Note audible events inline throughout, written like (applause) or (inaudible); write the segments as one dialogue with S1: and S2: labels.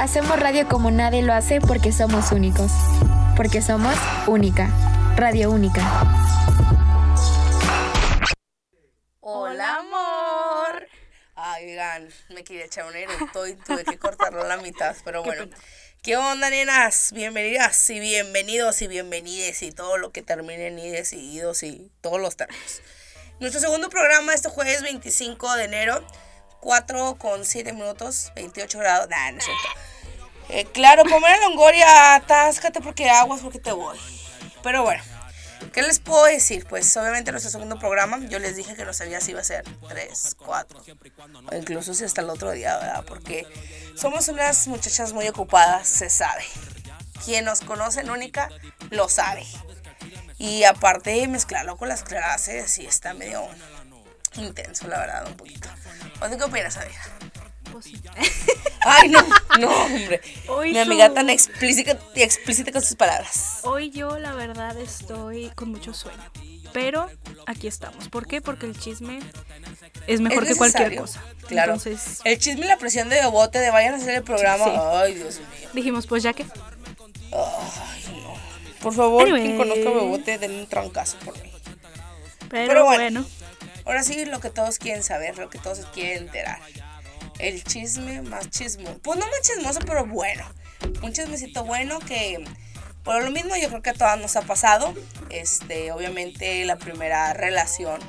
S1: Hacemos radio como nadie lo hace porque somos únicos. Porque somos única. Radio única.
S2: Hola, amor. Ay, oigan, me quería echar un eructo y tuve que cortarlo a la mitad, pero bueno. ¿Qué onda, nenas? Bienvenidas y bienvenidos y bienvenides y todo lo que termine en ides y idos y todos los términos. Nuestro segundo programa este jueves 25 de enero, 4 con 7 minutos, 28 grados. Nah, no es cierto. Eh, claro, comer Longoria, atáscate porque aguas porque te voy. Pero bueno, ¿qué les puedo decir? Pues obviamente nuestro segundo programa, yo les dije que no sabía si iba a ser 3, 4, o incluso si hasta el otro día, ¿verdad? Porque somos unas muchachas muy ocupadas, se sabe. Quien nos conoce en Única lo sabe. Y aparte mezclarlo con las clases, sí está medio intenso, la verdad, un poquito. ¿Qué opinas, amiga?
S3: Pues (laughs)
S2: Ay, no, no, hombre.
S3: Hoy
S2: Mi amiga tan explícita, explícita con sus palabras.
S3: Hoy yo la verdad estoy con mucho sueño. Pero aquí estamos. ¿Por qué? Porque el chisme es mejor
S2: Es
S3: que cualquier cosa.
S2: Claro.
S3: Entonces
S2: el chisme y la presión de bote de vayan a hacer el programa.
S3: Sí.
S2: Ay, Dios mío.
S3: dijimos, pues ya que.
S2: Ay, no. Por favor,
S3: Anyway.
S2: quien conozca a Bebote, denle un trancazo por mí.
S3: Pero,
S2: Pero bueno.
S3: bueno.
S2: Ahora sí, lo que todos quieren saber, lo que todos quieren enterar. El chisme más chismoso. Pues no más chismoso, pero bueno. Un chismecito bueno que, por lo mismo, yo creo que a todas nos ha pasado. Este, obviamente, la primera relación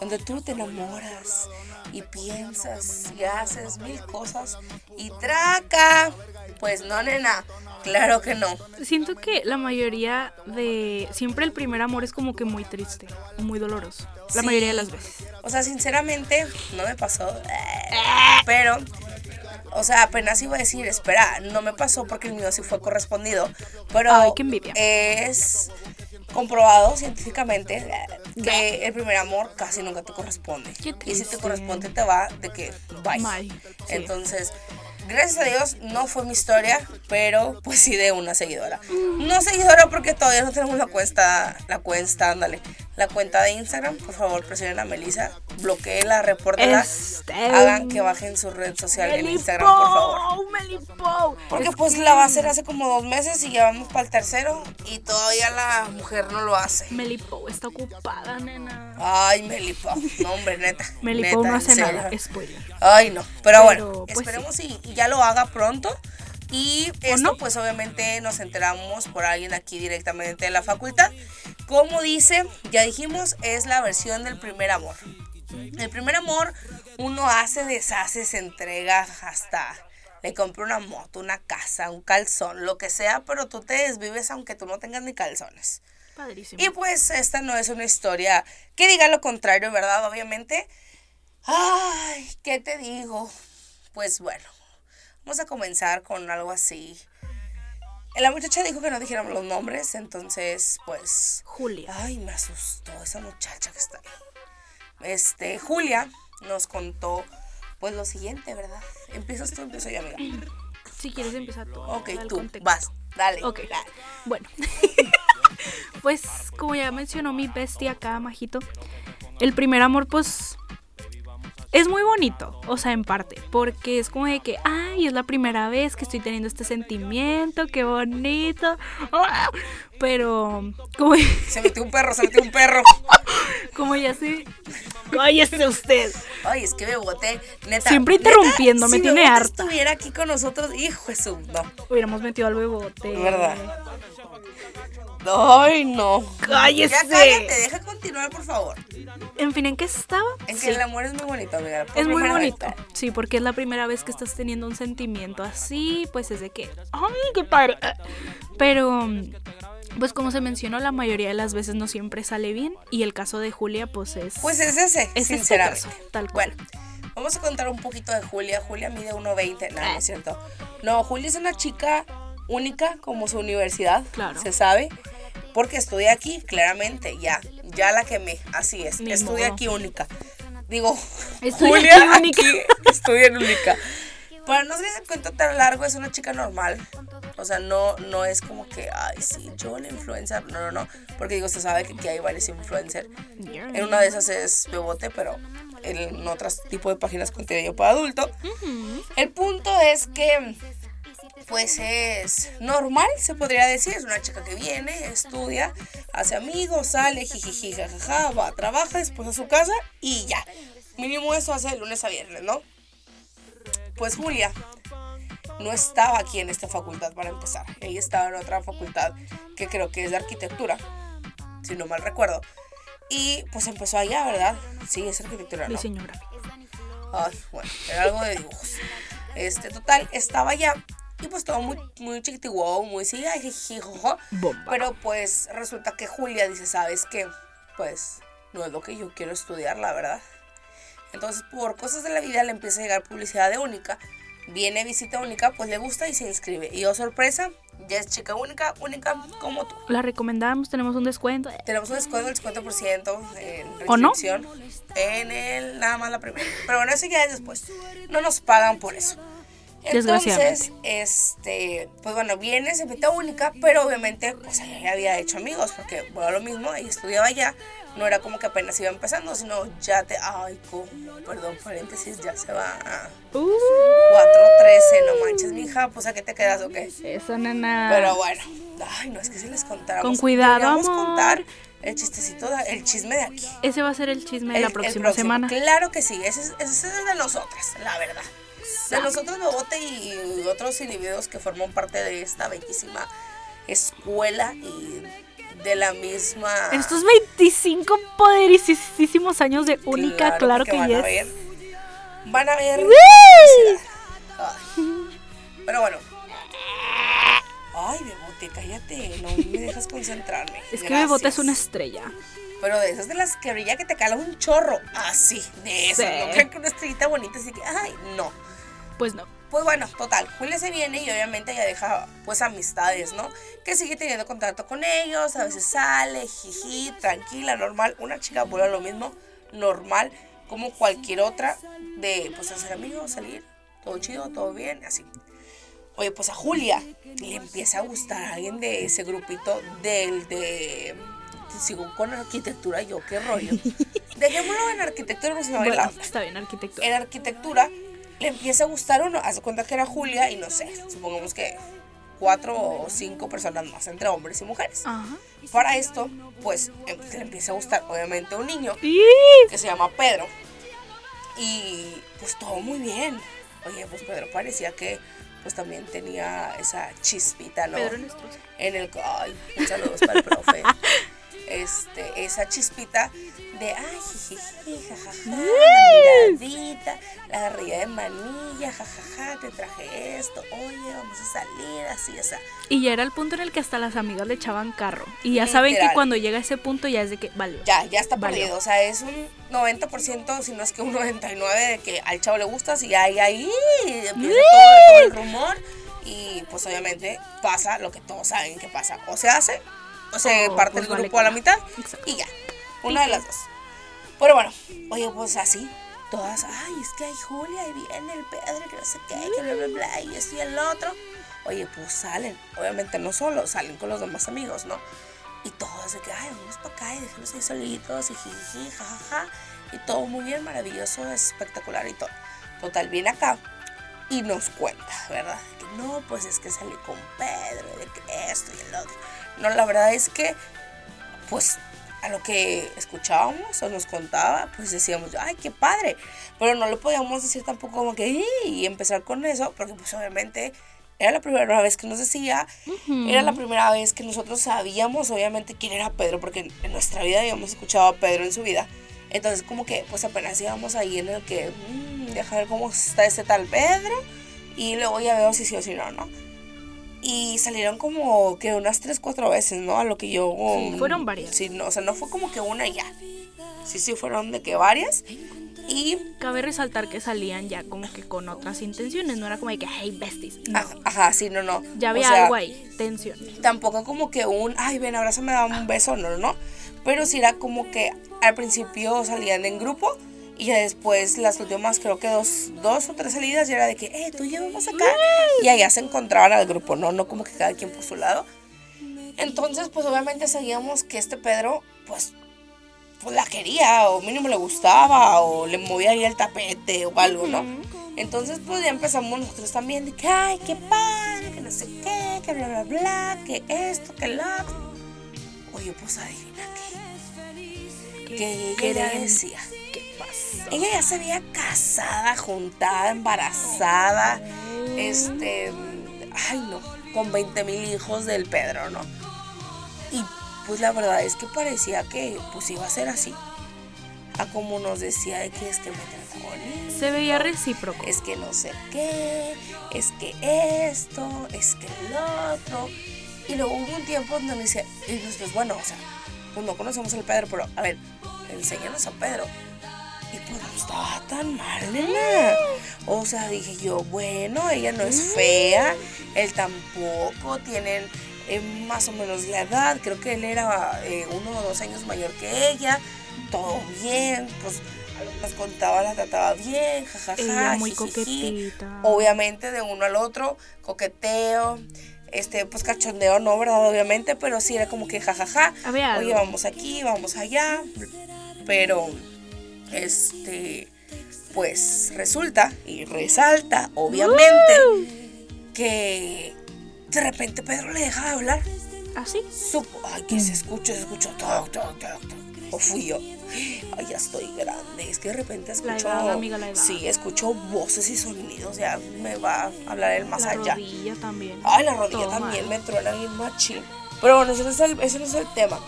S2: donde tú te enamoras y piensas y haces mil cosas y traca. Pues no, nena. Claro que no.
S3: Siento que la mayoría de. Siempre el primer amor es como que muy triste, muy doloroso. La
S2: Sí.
S3: mayoría de las veces.
S2: O sea, sinceramente, no me pasó. Pero, o sea, apenas iba a decir, espera, no me pasó porque el mío sí fue correspondido. Pero
S3: Ay, qué envidia.
S2: es comprobado científicamente que el primer amor casi nunca te corresponde. Y si te corresponde, te va de que bye.
S3: Bye, sí.
S2: Entonces. Gracias a Dios no fue mi historia, pero pues sí de una seguidora. No seguidora porque todavía no tenemos la cuenta, la cuenta, ándale, la cuenta de Instagram. Por favor, presionen a Melissa, bloqueenla, repórtela,
S3: Este-
S2: hagan que bajen su red social en Instagram, por favor.
S3: Melipou.
S2: Porque
S3: Es
S2: pues
S3: que
S2: la va a hacer hace como dos meses y ya vamos para el tercero y todavía la mujer no lo hace.
S3: Melipou está ocupada, nena.
S2: Ay, Melipo, no hombre, neta. (laughs)
S3: Melipou
S2: neta,
S3: no hace nada. Spoiler.
S2: Ay, no. Pero,
S3: Pero,
S2: bueno,
S3: pues,
S2: esperemos y, y ya lo haga pronto. Y esto,
S3: no?
S2: pues obviamente nos enteramos por alguien aquí directamente de la facultad. Como dice, ya dijimos, es la versión del primer amor. El primer amor, uno hace, deshace, se entrega hasta le compra una moto, una casa, un calzón, lo que sea, pero tú te desvives aunque tú no tengas ni calzones.
S3: Padrísimo.
S2: Y pues esta no es una historia que diga lo contrario, ¿verdad? Obviamente. Ay, ¿qué te digo? Pues bueno, vamos a comenzar con algo así. La muchacha dijo que no dijéramos los nombres, entonces pues...
S3: Julia.
S2: Ay, me asustó esa muchacha que está ahí. Este, Julia nos contó pues lo siguiente, ¿verdad? Empiezas tú, empiezo yo, amiga.
S3: Si quieres empezar tú.
S2: Ok, tú,
S3: contexto.
S2: vas, dale.
S3: Ok,
S2: dale.
S3: bueno. (laughs) pues como ya mencionó mi bestia acá, Majito, el primer amor pues es muy bonito, o sea, en parte, porque es como de que, ay, es la primera vez que estoy teniendo este sentimiento, qué bonito. Pero como, (laughs)
S2: Se metió un perro, se metió un perro.
S3: como ya sé, cállese usted.
S2: Ay, es que Bebote, neta.
S3: Siempre interrumpiendo, me
S2: si
S3: tiene harta.
S2: estuviera aquí con nosotros, hijo de su. No,
S3: Hubiéramos metido al bebote.
S2: ¿Verdad? Ay, no.
S3: Cállese.
S2: Ya cállate, deja continuar, por favor.
S3: En fin, ¿en qué estaba?
S2: En que el amor es muy bonito, amiga. por
S3: Es muy
S2: vez.
S3: bonito. Sí, porque es la primera vez que estás teniendo un sentimiento así, pues es de que, ay, qué padre. Pero, pues como se mencionó, la mayoría de las veces no siempre sale bien y el caso de Julia, pues es...
S2: Pues es ese,
S3: es este
S2: sinceramente.
S3: caso, tal cual.
S2: Bueno, vamos a contar un poquito de Julia. Julia mide 1.20. No, no es cierto. No, Julia es una chica única como su universidad.
S3: Claro.
S2: Se sabe. Porque estudia aquí, claramente. Ya, ya la quemé. Así es.
S3: Ni
S2: estudia
S3: modo.
S2: aquí única. Digo, (laughs)
S3: Estudia
S2: Julia
S3: aquí única.
S2: aquí estudia en única. Para no hacer ese cuento tan largo, es una chica normal. O sea, no, no es como que, ay, sí, yo la influencer. No, no, no. Porque digo, se sabe que aquí hay varios influencers. En una de esas es Bebote, pero en otros tipos de páginas contenido para adulto. El punto es que pues es normal, se podría decir. Es una chica que viene, estudia, hace amigos, sale, jijiji, jajaja, va, trabaja, después a su casa y ya. Mínimo eso hace de lunes a viernes, ¿no? Pues Julia no estaba aquí en esta facultad para empezar. Ella estaba en otra facultad que creo que es de arquitectura, si no mal recuerdo. Y pues empezó allá, ¿verdad? Sí, es arquitectura, ¿no? Ay, bueno, era algo de dibujos. Este, total, estaba allá y pues todo muy, muy chiquitiguo, muy sí, ay, jiji, jojo.
S3: Bomba.
S2: Pero pues resulta que Julia dice, ¿sabes qué? Pues no es lo que yo quiero estudiar, la verdad. Entonces, por cosas de la vida le empieza a llegar publicidad de única. Viene, visita única, pues le gusta y se inscribe. Y oh, sorpresa, ya es chica única, única como tú.
S3: La recomendamos, tenemos un descuento.
S2: Tenemos un descuento del 50% en
S3: ¿O no?
S2: En el, nada más la primera. Pero bueno, eso ya es después. No nos pagan por eso. Entonces, este, pues bueno, viene, se mete a única, pero obviamente, pues ella ya había hecho amigos, porque, bueno, lo mismo, ella estudiaba allá, no era como que apenas iba empezando, sino ya te, ay, como, perdón, paréntesis, ya se va a
S3: Uh,
S2: 4.13, no manches, mija, pues a qué te quedas o qué.
S3: eso, nena.
S2: Pero bueno, ay, no, es que si les contáramos.
S3: Con cuidado,
S2: deberíamos
S3: amor.
S2: contar el chistecito, el chisme de aquí.
S3: Ese va a ser el chisme de
S2: El-
S3: la próxima semana.
S2: Claro que sí, ese es, ese es de nosotras, la verdad. De nosotros, Bebote y otros individuos que forman parte de esta bellísima escuela y de la misma.
S3: Estos 25 poderosísimos años de única, claro, que,
S2: van a
S3: yes.
S2: ver. Van a ver. Pero bueno. Ay, Bebote, cállate, no me dejas concentrarme.
S3: Es que Bebote es una estrella.
S2: Pero de esas de las que brilla que te cala un chorro. Así, de esas.
S3: Sí.
S2: No crean que una estrellita bonita, así que, ay, no.
S3: Pues no.
S2: Pues bueno, total, Julia se viene y obviamente ya deja pues amistades, ¿no? Que sigue teniendo contacto con ellos, a veces sale, jiji, tranquila, normal. Una chica vuelve lo mismo, normal, como cualquier otra, de pues hacer amigos, salir, todo chido, todo bien, así. Oye, pues a Julia le empieza a gustar a alguien de ese grupito del de... Sigo con arquitectura, yo qué rollo. (laughs) Dejémoslo en arquitectura, no se me
S3: Bueno, está bien, arquitectura.
S2: en arquitectura le empieza a gustar uno. Haz de cuenta que era Julia y no sé, supongamos que cuatro o cinco personas más entre hombres y mujeres.
S3: Ajá.
S2: Para esto, pues em- le empieza a gustar obviamente un niño que se llama Pedro. Y pues todo muy bien. Oye, pues Pedro parecía que pues también tenía esa chispita, ¿no?
S3: Pedro
S2: en el ay, un saludo para el profe. (laughs) Este, esa chispita de ay, jijiji, jajaja, la miradita, la agarradilla de manilla, jajaja, te traje esto, oye, vamos a salir, así, o sea,
S3: Y ya era el punto en el que hasta las amigas le echaban carro. Y ya saben que cuando llega ese punto ya es de que, vale.
S2: ya, ya está
S3: Valió.
S2: perdido, o sea, es un 90%, si no es que un 99% de que al chavo le gustas y ahí, ahí, empieza todo, todo el rumor y pues obviamente pasa lo que todos saben que pasa, o se hace, o se
S3: O,
S2: parte
S3: pues,
S2: el
S3: vale
S2: grupo a la mitad
S3: Exacto.
S2: y ya, una de las dos. Pero bueno, oye, pues así, todas, ay, es que hay Julia y viene el Pedro, que no sé qué, que bla, bla, bla, y esto y el otro. Oye, pues salen, obviamente no solo, salen con los demás amigos, ¿no? Y todos de que, ay, vamos para acá y déjenlos ahí solitos y jiji, jajaja. Y todo muy bien, maravilloso, espectacular y todo. Total, viene acá y nos cuenta, ¿verdad? Que no, pues es que salí con Pedro, de que esto y el otro. No, la verdad es que, pues, a lo que escuchábamos o nos contaba, pues decíamos, ay, qué padre. Pero no le podíamos decir tampoco como que, "Ih", y empezar con eso, porque pues obviamente era la primera vez que nos decía, era la primera vez que nosotros sabíamos, obviamente, quién era Pedro, porque en nuestra vida habíamos escuchado a Pedro en su vida. Entonces, como que, pues apenas íbamos ahí en el que, mmm, deja ver cómo está este tal Pedro, y luego ya veo si sí o si no, ¿no? Y salieron como que unas tres, cuatro veces, ¿no? A lo que yo...
S3: Sí, fueron varias.
S2: Sí, no, o sea, no fue como que una ya. Sí, sí, fueron de que varias. Y
S3: Cabe resaltar que salían ya como que con otras intenciones. No era como de que, hey, besties. No.
S2: Ajá, ajá, sí, no, no.
S3: Ya
S2: O
S3: había
S2: sea,
S3: algo ahí. Tensión.
S2: Tampoco como que un, ay, ven, abrázame, dame un beso, no, no, no. Pero sí era como que al principio salían en grupo y después las últimas, creo que dos, dos o tres salidas ya era de que, eh, tú llevamos acá. Y allá se encontraban al grupo, ¿no? No como que cada quien por su lado. Entonces, pues obviamente sabíamos que este Pedro, pues pues la quería, o mínimo le gustaba, o le movía ahí el tapete o algo, ¿no? Entonces, pues ya empezamos nosotros también de que, ay, qué padre, que no sé qué, que bla, bla, bla, que esto, que lo Oye, pues adivina qué. Ella decía.
S3: ¿Qué pasa?
S2: Ella ya se había casada, juntada, embarazada, este, ay no, con 20 mil hijos del Pedro, ¿no? Y pues la verdad es que parecía que pues iba a ser así. A como nos decía de que es que me trató bonito.
S3: Se veía recíproco.
S2: Es que no sé qué, es que esto, es que el otro. Y luego hubo un tiempo donde me dice, y nosotros, bueno, o sea, pues no conocemos al Pedro, pero a ver, enséñanos a Pedro. Y pues no estaba tan mal, nena. O sea, dije yo, bueno, ella no es fea, él tampoco, tienen eh, más o menos la edad, creo que él era eh, uno o dos años mayor que ella, todo bien, pues nos contaba, la trataba bien, jajaja.
S3: Ella muy
S2: jijiji.
S3: coquetita.
S2: Obviamente de uno al otro, coqueteo, este, pues cachondeo, no, ¿verdad? Obviamente, pero sí era como que jajaja. Oye, vamos aquí, vamos allá. Pero, este, pues resulta y resalta, obviamente, que de repente Pedro le deja de hablar.
S3: ¿Así?
S2: Supo, ay, que se escuchó, se escuchó, toc, toc, toc. O fui yo. Ay, ya estoy grande. Es que de repente
S3: La
S2: escucho.
S3: edad, amiga, la edad.
S2: Sí, escucho voces y sonidos. Ya me va a hablar el más
S3: la
S2: allá.
S3: rodilla también.
S2: Ay, la rodilla
S3: Todo
S2: también
S3: mal.
S2: me truena bien machín. Pero bueno, ese no es el, ese no es el tema.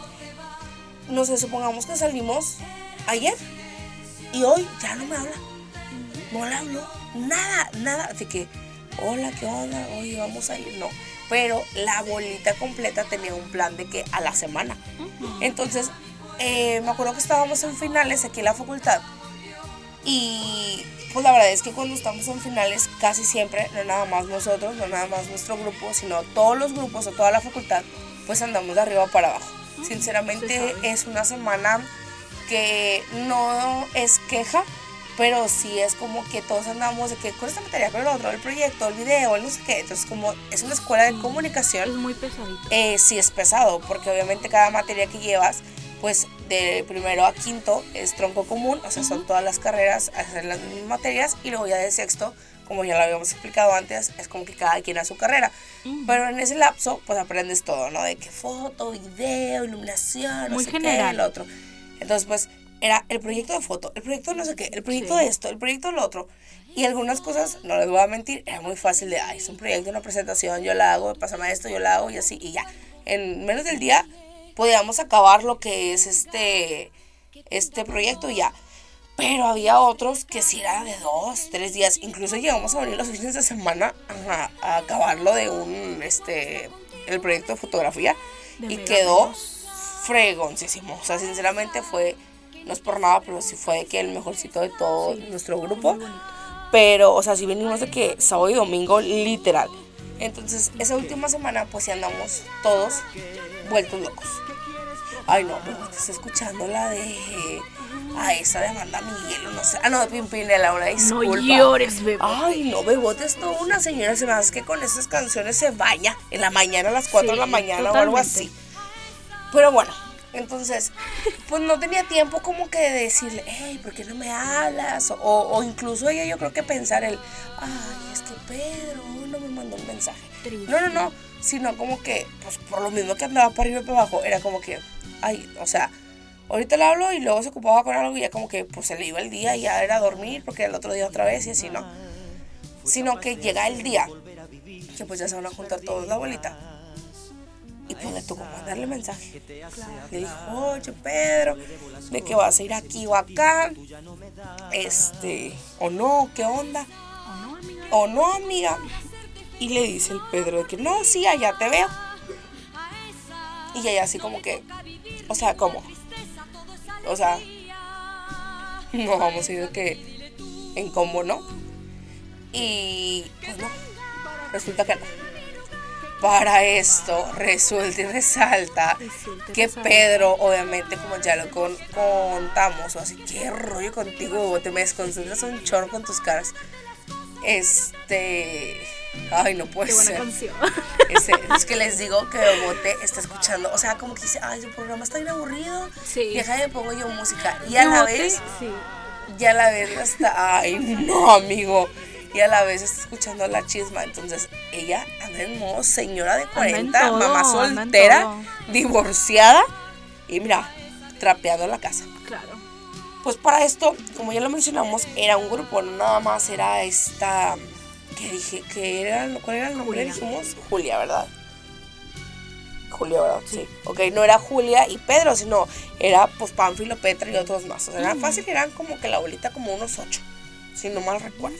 S2: No sé, supongamos que salimos ayer y hoy ya no me habla. No le habló. Nada, nada. Así que, hola, ¿qué onda? Oye, vamos a ir. No. Pero la bolita completa tenía un plan de que a la semana. Entonces, eh, me acuerdo que estábamos en finales aquí en la facultad. Y pues la verdad es que cuando estamos en finales, casi siempre, no nada más nosotros, no nada más nuestro grupo, sino todos los grupos o toda la facultad, pues andamos de arriba para abajo. Sinceramente es una semana que no es queja, pero sí es como que todos andamos de que con esta materia, con el otro, el proyecto, el video, el no sé qué. Entonces como es una escuela de
S3: Sí.
S2: comunicación,
S3: Es muy pesadito.
S2: eh, sí es pesado, porque obviamente cada materia que llevas, pues de primero a quinto es tronco común, o sea, son todas las carreras, hacer las mismas materias, y luego ya de sexto, como ya lo habíamos explicado antes, es como que cada quien a su carrera. Pero en ese lapso, pues aprendes todo, ¿no? De que foto, video, iluminación, no
S3: Muy
S2: sé
S3: general.
S2: qué, el otro. Entonces, pues era el proyecto de foto, el proyecto de no sé qué, el proyecto
S3: Sí.
S2: de esto, el proyecto de lo otro. Y algunas cosas, no les voy a mentir, era muy fácil de, ay, es un proyecto, una presentación, yo la hago, pásame esto, yo la hago y así, y ya. En menos del día podíamos acabar lo que es este, este proyecto y ya. Pero había otros que sí era de dos, tres días. Incluso llegamos a venir los fines de semana a, a acabarlo de un, este, el proyecto de fotografía.
S3: De
S2: y quedó
S3: menos.
S2: Fregoncísimo. O sea, sinceramente fue, no es por nada, pero sí fue de que el mejorcito de todo
S3: Sí,
S2: nuestro grupo. Pero, o sea, sí venimos de que sábado y domingo, literal. Entonces, esa última semana, pues sí andamos todos vueltos locos. Ay, no, pero estás escuchando la de. A esa de Amanda Miguel, o no sé. Ah, no, de Pimpinela, una disculpa.
S3: No llores, bebé.
S2: Ay, no, Bebote es toda una señora. Se me hace que con esas canciones se baña en la mañana, a las 4 de la mañana o algo así. Pero bueno, entonces, pues no tenía tiempo como que de decirle, hey, ¿por qué no me hablas? O, o incluso ella, yo creo que pensar el, ay, es que Pedro no me mandó un mensaje.
S3: Triste.
S2: No, no, no, sino como que, pues por lo mismo que andaba para arriba y para abajo, era como que, ay, o sea, ahorita le hablo y luego se ocupaba con algo y ya como que, pues se le iba el día y ya era dormir porque el otro día otra vez y así, ¿no? Sino que llega el día que pues ya se van a juntar todos la abuelita. Y pues le tocó mandarle mensaje. Le dijo, oye Pedro, de que vas a ir aquí o acá. Este, o no, ¿qué onda?
S3: ¿O no, amiga?
S2: Y le dice el Pedro de que no, sí, allá te veo. Y ella así como que, o sea, ¿cómo? O sea, (laughs) no vamos a ir de que en combo, ¿no? Y pues no, resulta que no. Para esto resulta y resalta que. Pedro, obviamente, como ya lo con- contamos, o así, qué rollo contigo, te me desconcentras un chorro con tus caras. Este, Ay, no puede
S3: Qué buena
S2: ser.
S3: canción. (laughs)
S2: Es que les digo que Bebote está escuchando. O sea, como que dice, ay, el programa está bien aburrido.
S3: Sí.
S2: Deja de pongo yo música. Y a la vez,
S3: Sí.
S2: y a la vez está, ay, no, amigo. Y a la vez está escuchando la chisma. Entonces, ella anda en modo señora de
S3: en
S2: 40,
S3: todo,
S2: mamá soltera, divorciada. Y mira, trapeando la casa.
S3: Claro.
S2: Pues para esto, como ya lo mencionamos, era un grupo, no nada más era esta. que dije? que era, ¿Cuál era el nombre?
S3: Julia.
S2: Dijimos Julia, ¿verdad? Julia, ¿verdad? Sí. Ok, no era Julia y Pedro, sino era pues Pánfilo, Petra y otros más. O sea, eran fácil, eran como que la bolita como unos ocho, si no mal recuerdo.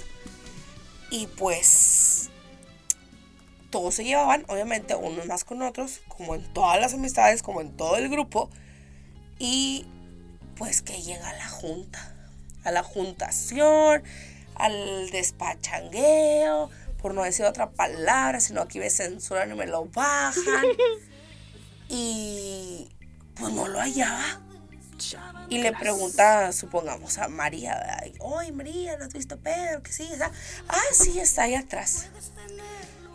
S2: Y pues todos se llevaban, obviamente, unos más con otros, como en todas las amistades, como en todo el grupo. Y pues que llega a la junta, a la juntación, al despachangueo, por no decir otra palabra, sino aquí me censuran y me lo bajan. (laughs) y pues no lo hallaba. Y le pregunta, supongamos, a María, ¿verdad? oye María, ¿no has visto a Pedro? Que sí, está. Ah, sí, está ahí atrás.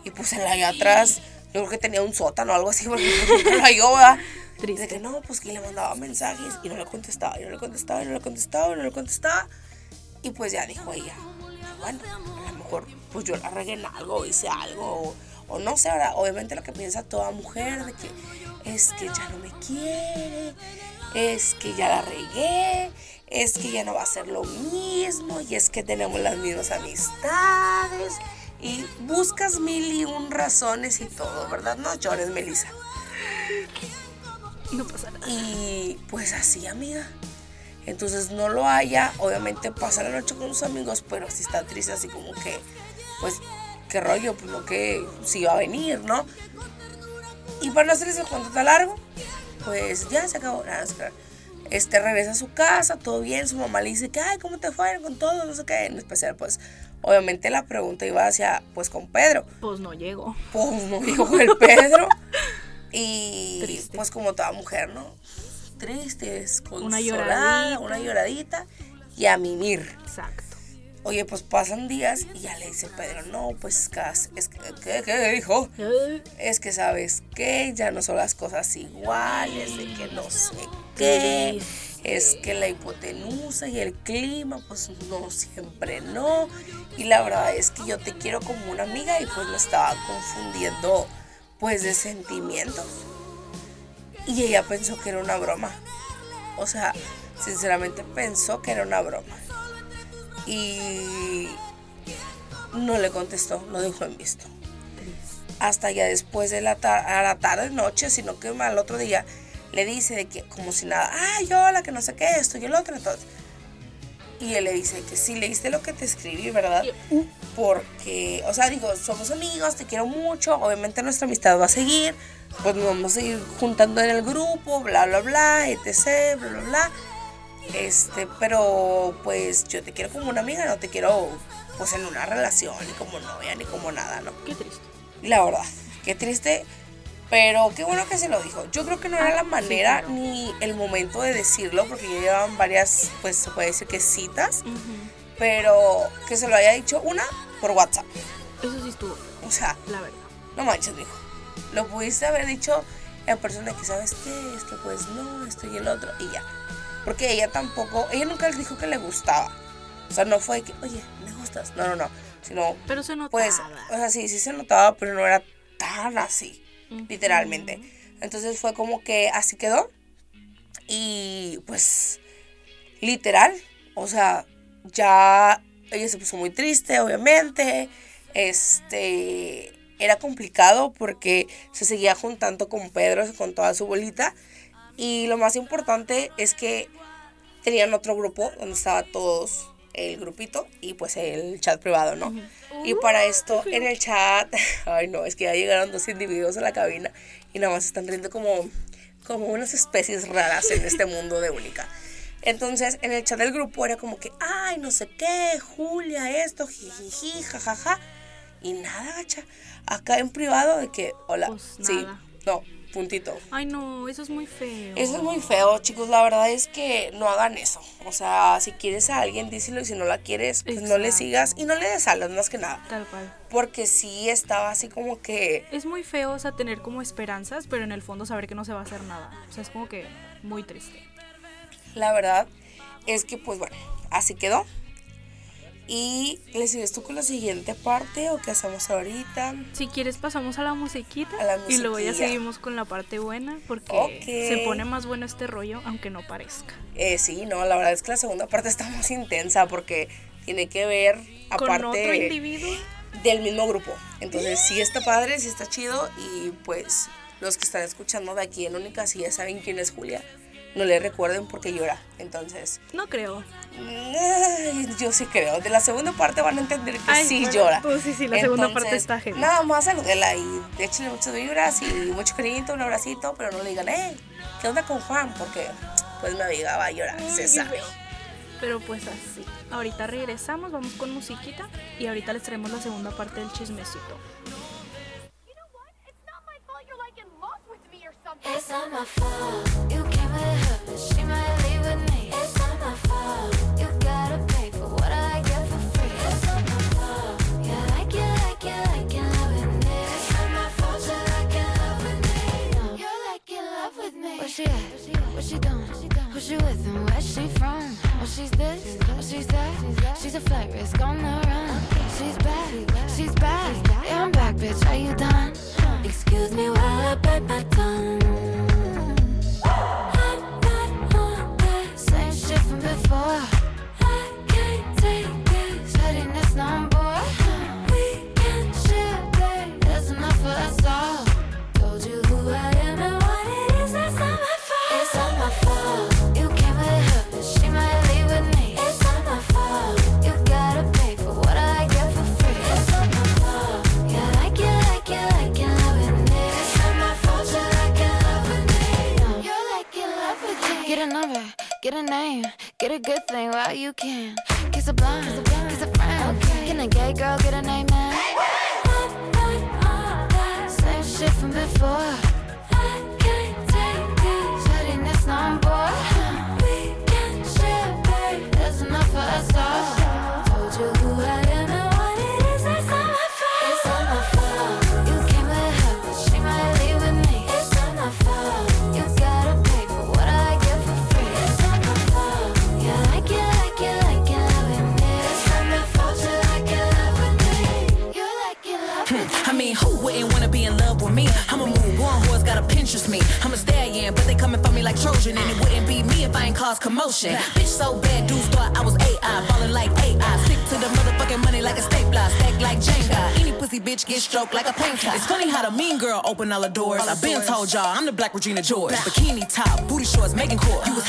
S2: Y pues en la allá atrás, yo creo que tenía un sótano o algo así, (laughs) porque nunca lo halló, ¿verdad?
S3: Triste.
S2: De que no, pues que le mandaba mensajes y no le contestaba, y no le contestaba, y no le contestaba, y no le contestaba. Y pues ya dijo ella, bueno, a lo mejor pues yo la regué en algo, hice algo, o, o no sé, ¿verdad? Obviamente lo que piensa toda mujer de que es que ya no me quiere, es que ya la regué, es que ya no va a ser lo mismo, y es que tenemos las mismas amistades. Y buscas mil y un razones y todo, ¿verdad? No llores, Melissa.
S3: No pasa nada.
S2: Y pues así, amiga. Entonces no lo haya, obviamente pasa la noche con sus amigos, pero sí está triste, así como que, pues, qué rollo, pues lo que sí va a venir, ¿no? Y para no hacerles el cuento tan largo, pues ya se acabó. nada, no. Este regresa a su casa, todo bien, su mamá le dice que, ay, ¿cómo te fue con todo? No sé qué, en especial, pues, obviamente la pregunta iba hacia, pues, con Pedro
S3: Pues no llego.
S2: pues no dijo el Pedro. Y
S3: Triste.
S2: pues como toda mujer, ¿no? Triste, desconsolada,
S3: lloradita.
S2: una lloradita y a mimir.
S3: Exacto.
S2: Oye, pues pasan días y ya le dice Pedro, no, pues es que, ¿qué, qué dijo? Es que sabes que ya no son las cosas iguales, de que no sé qué, es que la hipotenusa y el clima, pues no siempre no. Y la verdad es que yo te quiero como una amiga y pues me estaba confundiendo pues de sentimientos. Y ella pensó que era una broma. O sea, sinceramente pensó que era una broma. Y no le contestó, no dejó en visto hasta ya después de la, tar- a la tarde, noche, sino que al otro día le dice de que como si nada, ay, hola, que no sé qué, esto y el otro, entonces. Y él le dice que sí, leíste lo que te escribí, ¿verdad? Porque, o sea, digo, somos amigos, te quiero mucho, obviamente nuestra amistad va a seguir, pues nos vamos a ir juntando en el grupo, bla, bla, bla, etc., bla, bla, bla. Este, pero pues yo te quiero como una amiga, no te quiero pues en una relación, ni como novia, ni como nada, ¿no?
S3: Qué triste.
S2: La verdad, qué triste, pero qué bueno que se lo dijo. Yo creo que no era la manera
S3: claro.
S2: ni el momento de decirlo, porque ya llevaban varias, pues se puede decir que citas, pero que se lo haya dicho una por WhatsApp.
S3: Eso sí estuvo,
S2: O sea,
S3: la verdad.
S2: no manches, mijo. Lo pudiste haber dicho en persona que sabes qué, es que pues no, esto y el otro, y ya. Porque ella tampoco, ella nunca le dijo que le gustaba. O sea, no fue que, oye, me gustas. No, no, no. Sino,
S3: Pero se notaba.
S2: pues, o sea, sí, sí se notaba, pero no era tan así, literalmente. Entonces fue como que así quedó. Y pues, literal, o sea, ya ella se puso muy triste, obviamente. Este, era complicado porque se seguía juntando con Pedro, con toda su bolita. Y lo más importante es que tenían otro grupo donde estaba todos el grupito y pues el chat privado, ¿no? Y para esto en el chat, (laughs) ay no, es que ya llegaron dos individuos a la cabina y nada más están riendo como, como unas especies raras en este (laughs) mundo de única. Entonces en el chat del grupo era como que, ay, no sé qué, Julia, esto, jijiji, jajaja. Y nada, gacha. Acá en privado de que, hola,
S3: Pues
S2: sí, no, puntito.
S3: Ay, no, eso es muy feo.
S2: Eso es muy feo, chicos. La verdad es que no hagan eso. O sea, si quieres a alguien, díselo y si no la quieres, pues no le sigas y no le des alas, más que nada.
S3: Tal cual.
S2: Porque sí estaba así como que.
S3: Es muy feo, o sea, tener como esperanzas, pero en el fondo saber que no se va a hacer nada. O sea, es como que muy triste.
S2: La verdad es que, pues bueno, así quedó. Y le sigues tú con la siguiente parte o qué hacemos ahorita.
S3: Si quieres pasamos a la musiquita,
S2: A la
S3: y luego ya seguimos con la parte buena porque
S2: Ok.
S3: se pone más bueno este rollo aunque no parezca.
S2: Eh, sí, no, la verdad es que la segunda (laughs) parte está más intensa porque tiene que ver
S3: Con otro
S2: aparte
S3: individuo.
S2: del mismo grupo. Entonces sí está padre, sí está chido y pues los que están escuchando de aquí en Única sí ya saben quién es Julia. No le recuerden porque llora. Entonces,
S3: No creo.
S2: yo sí creo. De la segunda parte van a entender que
S3: Ay,
S2: sí
S3: bueno,
S2: llora.
S3: pues sí, sí, la segunda parte está heavy.
S2: Nada más salúdela y échenle muchas vibras y mucho cariñito, un abracito, pero no le digan, eh, ¿qué onda con Juan? Porque pues mi amiga va a llorar, se
S3: Ay,
S2: sabe.
S3: Pero pues así. Ahorita regresamos, vamos con musiquita y ahorita les traemos la segunda parte del chismecito.
S4: You know what? It's not my fault you're like in love with me or something.
S5: It's not my fault. You Excuse me while I bite my fault. Yeah, I can I can I can live with me. Where she at? What's she doing? Who she with and where's she from? Well she's this, she's that? She's a flag risk on the run. She's back, she's back. Yeah, I'm back, bitch. Are you done? Excuse me with a
S6: bad tongue. Open all the doors. I been told y'all I'm the black Regina George. Bikini top, booty shorts, making court. You was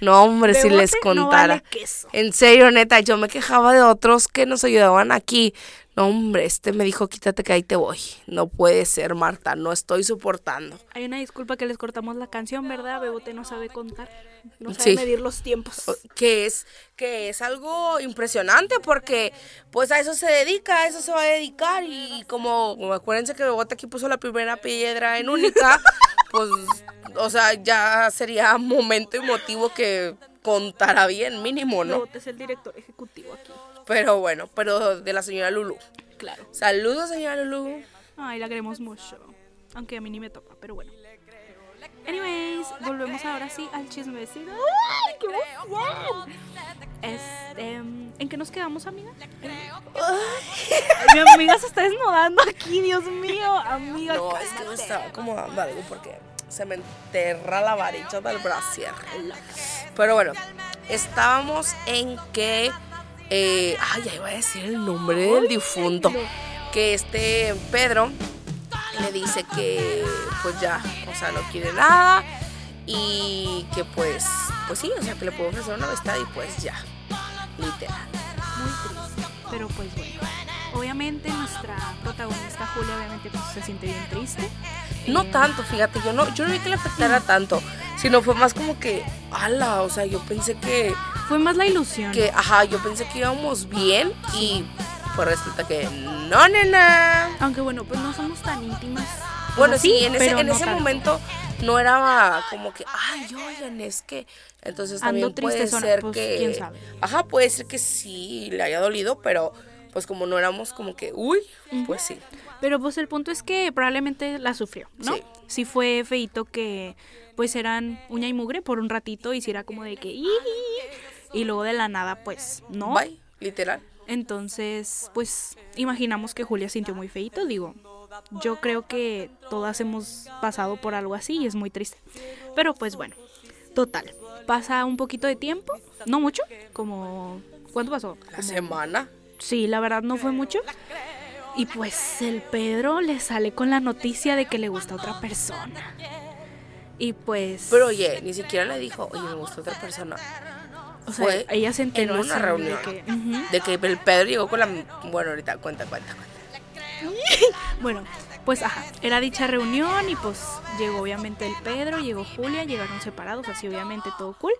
S7: no,
S2: hombre, si les
S3: no
S2: contara.
S3: vale.
S2: En serio, neta, yo me quejaba de otros que nos ayudaban aquí. No, hombre, este me dijo, quítate que ahí te voy. No puede ser, Marta, no estoy soportando.
S3: Hay una disculpa que les cortamos la canción, ¿verdad? Bebote no sabe contar. No sabe
S2: Sí.
S3: medir los tiempos.
S2: Que es, que es algo impresionante porque pues a eso se dedica, a eso se va a dedicar. Y como, como acuérdense que Bogotá aquí puso la primera piedra en única, (laughs) pues, o sea, ya sería momento y motivo que contara bien, mínimo, ¿no?
S3: Bebote es el director ejecutivo aquí.
S2: Pero bueno, pero de la señora Lulu.
S3: Claro.
S2: Saludos, señora Lulu.
S3: Ay, la queremos mucho. Aunque a mí ni me toca, pero bueno. Anyways, volvemos ahora sí al chismecito. ¡Ay, qué emoción! Este, ¿En qué nos quedamos, amiga? Mi amiga se está desnudando aquí, Dios mío. Amiga,
S2: No, es que me estaba acomodando algo porque se me enterra la varilla del brasier. Pero bueno, estábamos en que. Eh, ay, ya iba a decir el nombre del difunto. Que este Pedro le dice que, pues ya, o sea, no quiere nada. Y que, pues, pues sí, o sea, que le puedo ofrecer una amistad y pues ya. Literal.
S3: Muy triste, pero pues bueno. Obviamente nuestra protagonista Julia obviamente pues, se siente bien triste.
S2: No tanto, fíjate, yo no, yo no vi que le afectara tanto, sino fue más como que, ala, o sea, yo pensé que,
S3: Fue más la ilusión.
S2: que, ajá, yo pensé que íbamos bien y pues resulta que no, nena.
S3: Aunque bueno, pues no somos tan íntimas.
S2: Bueno, sí, en ese, en
S3: no
S2: ese momento no era como que, ay, oigan, es que, entonces también
S3: Ando
S2: puede
S3: tristezona,
S2: ser
S3: pues,
S2: que,
S3: quién sabe.
S2: ajá, puede ser que sí le haya dolido, pero pues como no éramos como que, uy, pues sí.
S3: Pero pues el punto es que probablemente la sufrió, ¿no?
S2: Sí.
S3: Sí. fue feito que pues eran uña y mugre por un ratito, hiciera como de que y luego de la nada pues no.
S2: Bye, literal.
S3: Entonces, pues imaginamos que Julia sintió muy feito, digo. Yo creo que todas hemos pasado por algo así y es muy triste. Pero pues bueno, total. Pasa un poquito de tiempo, no mucho, como ¿cuánto pasó?
S2: La
S3: Como-
S2: semana.
S3: Sí, la verdad no fue mucho. Y pues el Pedro le sale con la noticia de que le gusta otra persona. Y pues.
S2: Pero oye, ni siquiera le dijo, oye, me gusta otra persona.
S3: o sea,
S2: fue
S3: ella se enteró
S2: en una
S3: así de
S2: reunión.
S3: que.
S2: De que el Pedro llegó con la... Bueno, ahorita cuenta, cuenta, cuenta. (laughs)
S3: Bueno, pues ajá, era dicha reunión y pues llegó obviamente el Pedro, llegó Julia, llegaron separados, así obviamente todo cool.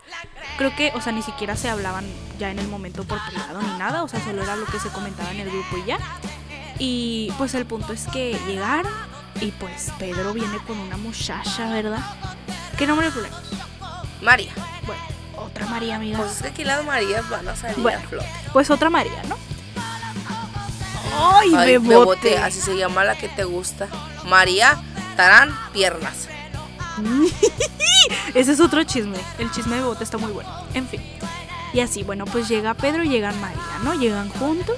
S3: Creo que, o sea, ni siquiera se hablaban ya en el momento por privado ni nada, o sea, solo era lo que se comentaba en el grupo y ya. Y pues el punto es que llegaron y pues Pedro viene con una muchacha, ¿verdad? ¿Qué nombre le ponemos?
S2: María.
S3: Bueno, otra María, amiga.
S2: Pues es que aquí las Marías van a salir
S3: Bueno.
S2: a flote.
S3: Pues otra María, ¿no? ¡Ay,
S2: Ay,
S3: bebote!
S2: bebote, así se llama la que te gusta. María Tarán Piernas. (laughs)
S3: Ese es otro chisme. El chisme de bote está muy bueno. En fin. Y así, bueno, pues llega Pedro y llegan María, ¿no? Llegan juntos.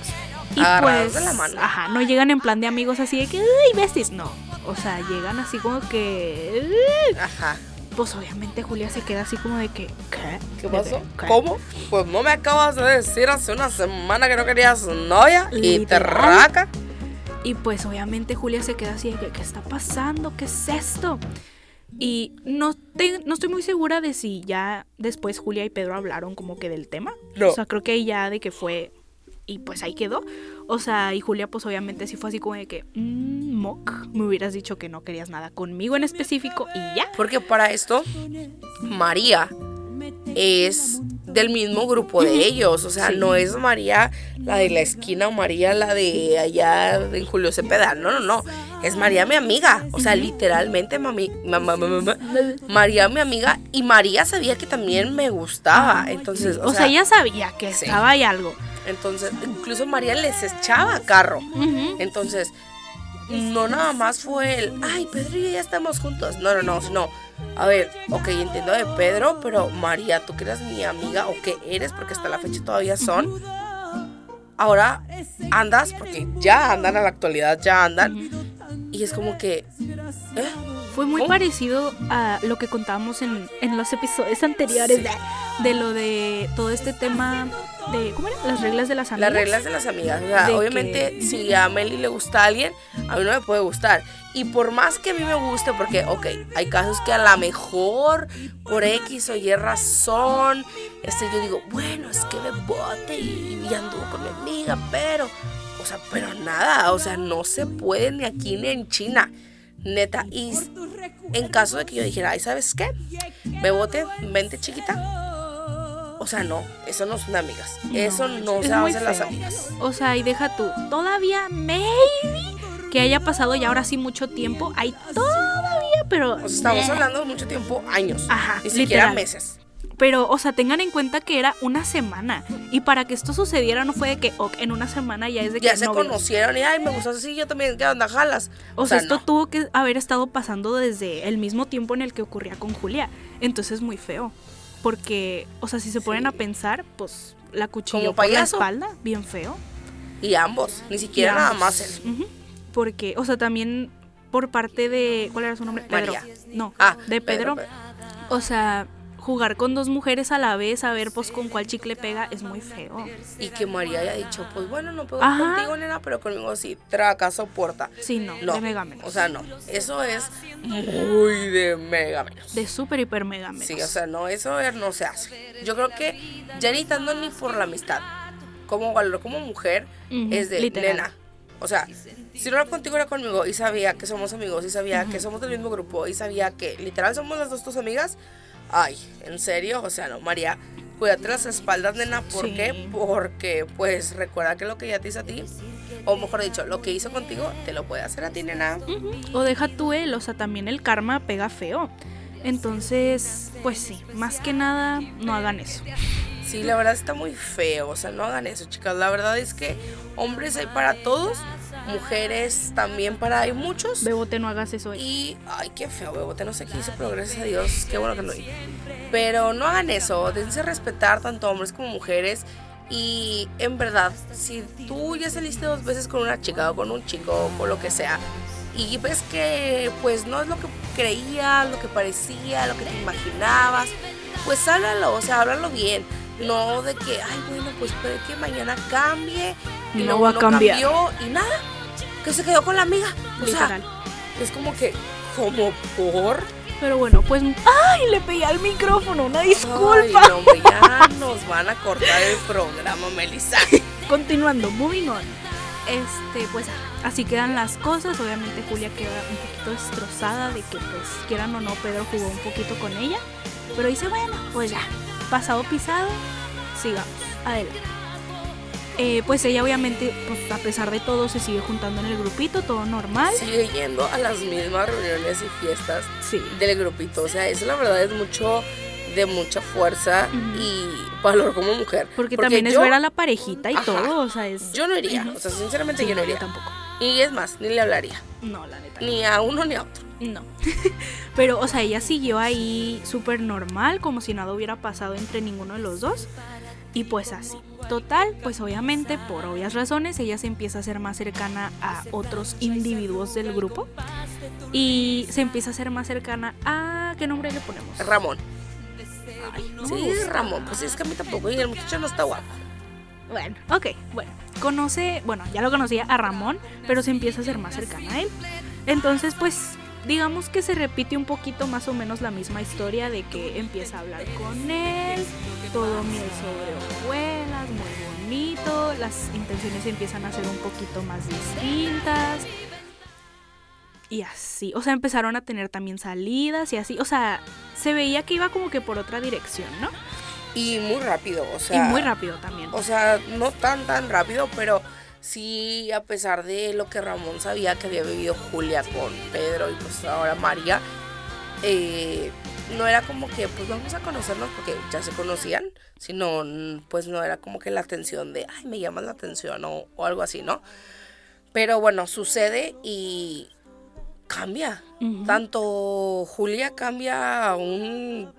S3: Y
S2: Agarrados
S3: pues.
S2: de la mano.
S3: Ajá, no llegan en plan de amigos así de que, ¡ay, besties! No. O sea, llegan así como que.
S2: Ajá.
S3: Pues obviamente Julia se queda así como de que. ¿Qué?
S2: ¿Qué
S3: ¿De
S2: pasó?
S3: qué?
S2: ¿Cómo? Pues no me acabas de decir hace una semana que no querías novia y te raca.
S3: Y pues obviamente Julia se queda así de que, ¿qué está pasando? ¿Qué es esto? Y no, te- no estoy muy segura de si ya después Julia y Pedro hablaron como que del tema.
S2: No.
S3: O sea, creo que ya de que fue y pues ahí quedó. O sea, y Julia pues obviamente sí fue así como de que, mmm, mock, me hubieras dicho que no querías nada conmigo en específico y ya.
S2: Porque para esto, María es del mismo grupo de ellos. O sea,
S3: Sí.
S2: no es María la de la esquina o María la de allá en Julio Cepeda. No, no, no. Es María mi amiga. O sea, literalmente mami, mamá, mamá, mamá, María mi amiga. Y María sabía que también me gustaba. Entonces,
S3: O, sea, ella sabía que
S2: sí.
S3: estaba ahí algo.
S2: Entonces, incluso María les echaba carro. Entonces, no nada más fue el, ay, Pedro y yo ya estamos juntos. No, no, no, no. A ver, ok, entiendo de Pedro, pero María, tú que eres mi amiga o que eres, porque hasta la fecha todavía son. Ahora andas, porque ya andan a la actualidad, ya andan. Y es como que, ¿eh?
S3: Fue muy
S2: ¿Cómo?
S3: parecido a lo que contábamos en, en los episodios anteriores.
S2: Sí.
S3: de lo de todo este tema de, ¿cómo era? Las reglas de las amigas.
S2: Las reglas de las amigas. O sea,
S3: De
S2: obviamente,
S3: que-
S2: si a Meli le gusta a alguien, a mí no me puede gustar. Y por más que a mí me guste, porque, ok, hay casos que a lo mejor, por X o Y razón, este, yo digo, bueno, es que me bote y, y anduvo con mi amiga, pero, o sea, pero nada, o sea, no se puede ni aquí ni en China. Neta, y en caso de que yo dijera, ay, ¿sabes qué? Bebote, vente chiquita. O sea, no, eso no son amigas. Eso no
S3: Es
S2: se hacen las amigas.
S3: O sea, y deja tú, todavía maybe que haya pasado ya ahora sí mucho tiempo, hay todavía, pero...
S2: O sea, estamos hablando de mucho tiempo, años.
S3: Ajá,
S2: Ni siquiera
S3: literal.
S2: meses.
S3: Pero, o sea, tengan en cuenta que era una semana. Y para que esto sucediera no fue de que ok, en una semana ya es de que
S2: Ya se
S3: novios.
S2: conocieron y, ay, me gustas así, yo también, ¿qué onda? Jalas.
S3: O, sea, esto
S2: no.
S3: tuvo que haber estado pasando desde el mismo tiempo en el que ocurría con Julia. Entonces es muy feo. Porque, o sea, si se ponen a pensar, pues la cuchilló por la espalda, bien feo.
S2: Y ambos, ni siquiera nada más él.
S3: Porque, o sea, también por parte de. ¿Cuál era su nombre? Pedro.
S2: María.
S3: No,
S2: Ah,
S3: de Pedro.
S2: Pedro,
S3: O sea, jugar con dos mujeres a la vez, a ver pues con cuál chicle pega, es muy feo.
S2: Y que María haya dicho, pues bueno, no puedo
S3: Ajá.
S2: contigo, nena, pero conmigo sí, traca, soporta.
S3: Sí, no,
S2: No,
S3: de mega menos.
S2: o sea, no, eso es muy de mega menos.
S3: de súper, hiper, mega menos.
S2: Sí, o sea, no, eso es- no se hace. Yo creo que ya ni tanto ni por la amistad, como valor como mujer,
S3: Ujú,
S2: es de
S3: literal.
S2: nena. O sea, si no era contigo, era conmigo y sabía que somos amigos y sabía que somos del mismo grupo y sabía que literal somos las dos tus amigas. Ay, ¿en serio? O sea, no, María, cuídate las espaldas, nena. ¿Por
S3: Sí.
S2: qué? Porque, pues, recuerda que lo que ella te hizo a ti, o mejor dicho, lo que hizo contigo, te lo puede hacer a ti, nena.
S3: O deja tú él, o sea, también el karma pega feo. Entonces, pues sí, más que nada, no hagan eso.
S2: Sí, la verdad está muy feo, o sea, no hagan eso, chicas. La verdad es que hombres hay para todos, mujeres también para hay muchos.
S3: Bebote, no hagas eso.
S2: Y, ay, qué feo, bebote, no sé qué hizo, pero gracias a Dios, qué bueno que no hizo. Pero no hagan eso, dense respetar tanto hombres como mujeres. Y en verdad, si tú ya saliste dos veces con una chica o con un chico o lo que sea, y ves que pues no es lo que creías, lo que parecía, lo que te imaginabas, pues háblalo, o sea, háblalo bien. No de que, ay, bueno, pues puede que mañana cambie y
S3: No
S2: luego
S3: va a cambiar.
S2: cambió y nada, que se quedó con la amiga. O sea, es como que, como por.
S3: Pero bueno, pues. ¡Ay! Le pegué al micrófono, una disculpa.
S2: Ay, no, hombre, ya (laughs) nos van a cortar el programa, Melissa. (laughs)
S3: Continuando, moving on. Este, pues así quedan las cosas. Obviamente Julia queda un poquito destrozada de que, pues, quieran o no, Pedro jugó un poquito con ella. Pero dice, bueno, pues ya, pasado pisado, sigamos, adelante. Eh, pues ella obviamente, pues a pesar de todo, se sigue juntando en el grupito, todo normal.
S2: Sigue yendo a las mismas reuniones y fiestas
S3: Sí.
S2: del grupito. O sea, eso la verdad es mucho, de mucha fuerza y valor como mujer.
S3: Porque, también es ver a la parejita y
S2: Ajá.
S3: todo, o sea, es...
S2: Yo no iría, o sea, sinceramente
S3: Sí,
S2: yo no
S3: yo
S2: iría.
S3: tampoco.
S2: Y es más, ni le hablaría.
S3: No, la neta.
S2: Ni a uno ni a otro.
S3: No. (laughs) Pero, o sea, ella siguió ahí súper normal, como si nada hubiera pasado entre ninguno de los dos. Y pues así. Total, pues obviamente, por obvias razones, ella se empieza a ser más cercana a otros individuos del grupo. Y se empieza a ser más cercana a... ¿Qué nombre le ponemos?
S2: Ramón.
S3: Ay, no
S2: Sí. Ramón. Pues es que a mí tampoco. Y el muchacho no está guapo.
S3: Bueno, ok, bueno. Conoce, bueno, ya lo conocía a Ramón, pero se empieza a ser más cercana a él. Entonces, pues, digamos que se repite un poquito más o menos la misma historia de que empieza a hablar con él, todo miel sobre hojuelas, muy bonito, las intenciones empiezan a ser un poquito más distintas. Y así, o sea, empezaron a tener también salidas y así, o sea, se veía que iba como que por otra dirección, ¿no?
S2: Y muy rápido, o
S3: Y
S2: sea.
S3: muy rápido también.
S2: O sea, no tan tan rápido, pero sí, a pesar de lo que Ramón sabía que había vivido Julia con Pedro y pues ahora María, eh, no era como que pues vamos a conocernos porque ya se conocían, sino pues no era como que la atención de, ay, me llamas la atención o, o algo así, ¿no? Pero bueno, sucede y cambia. Tanto Julia cambia a un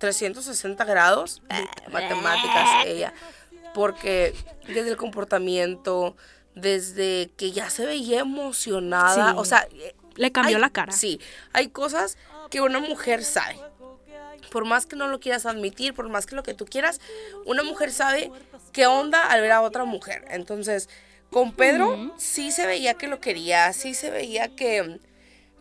S2: 360 grados, eh, matemáticas ella, porque desde el comportamiento, desde que ya se veía emocionada,
S3: Sí.
S2: o sea, eh,
S3: Le cambió
S2: hay-
S3: la cara.
S2: Sí, hay cosas que una mujer sabe. por más que no lo quieras admitir, por más que lo que tú quieras, una mujer sabe qué onda al ver a otra mujer. Entonces, con Pedro sí se veía que lo quería, sí se veía que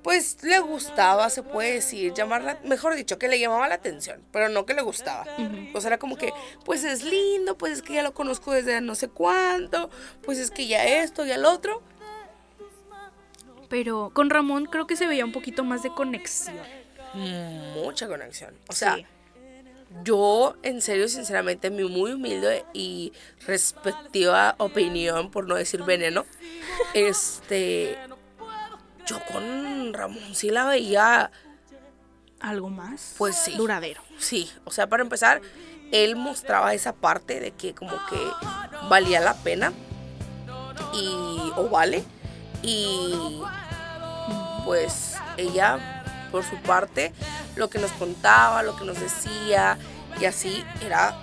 S2: pues le gustaba, se puede decir, llamarla, mejor dicho, que le llamaba la atención, pero no que le gustaba. O sea, era como que, pues es lindo, pues es que ya lo conozco desde no sé cuánto, pues es que ya esto, ya lo otro.
S3: Pero con Ramón creo que se veía un poquito más de conexión.
S2: Mucha conexión. O sea,
S3: Sí.
S2: yo, en serio, sinceramente, mi muy humilde y respectiva opinión, por no decir veneno, este, yo con Ramón sí la veía,
S3: Algo más.
S2: Pues sí.
S3: Duradero.
S2: sí, o sea, para empezar, él mostraba esa parte de que como que valía la pena y, o vale, y pues ella, por su parte, lo que nos contaba, lo que nos decía, y así era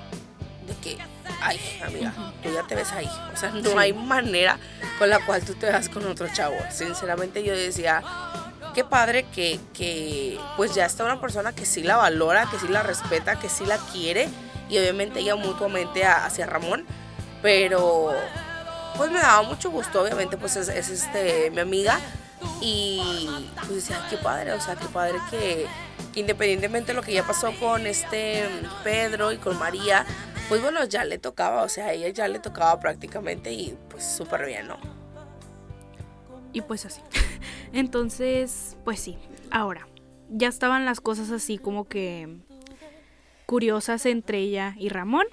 S2: de que, ay, amiga, tú ya te ves ahí. O sea, no hay manera con la cual tú te veas con otro chavo. Sinceramente yo decía, qué padre que, que pues ya está una persona que sí la valora, que sí la respeta, que sí la quiere, y obviamente ella mutuamente a- hacia Ramón, pero pues me daba mucho gusto, obviamente, pues es, es, este, mi amiga. Y pues decía, "Ay, qué padre, o sea, qué padre que, que independientemente de lo que ya pasó con este Pedro y con María, pues bueno, ya le tocaba, o sea, a ella ya le tocaba prácticamente y pues súper bien, ¿no?
S3: Y pues así. (laughs) Entonces, pues sí. Ahora, ya estaban las cosas así como que curiosas entre ella y Ramón.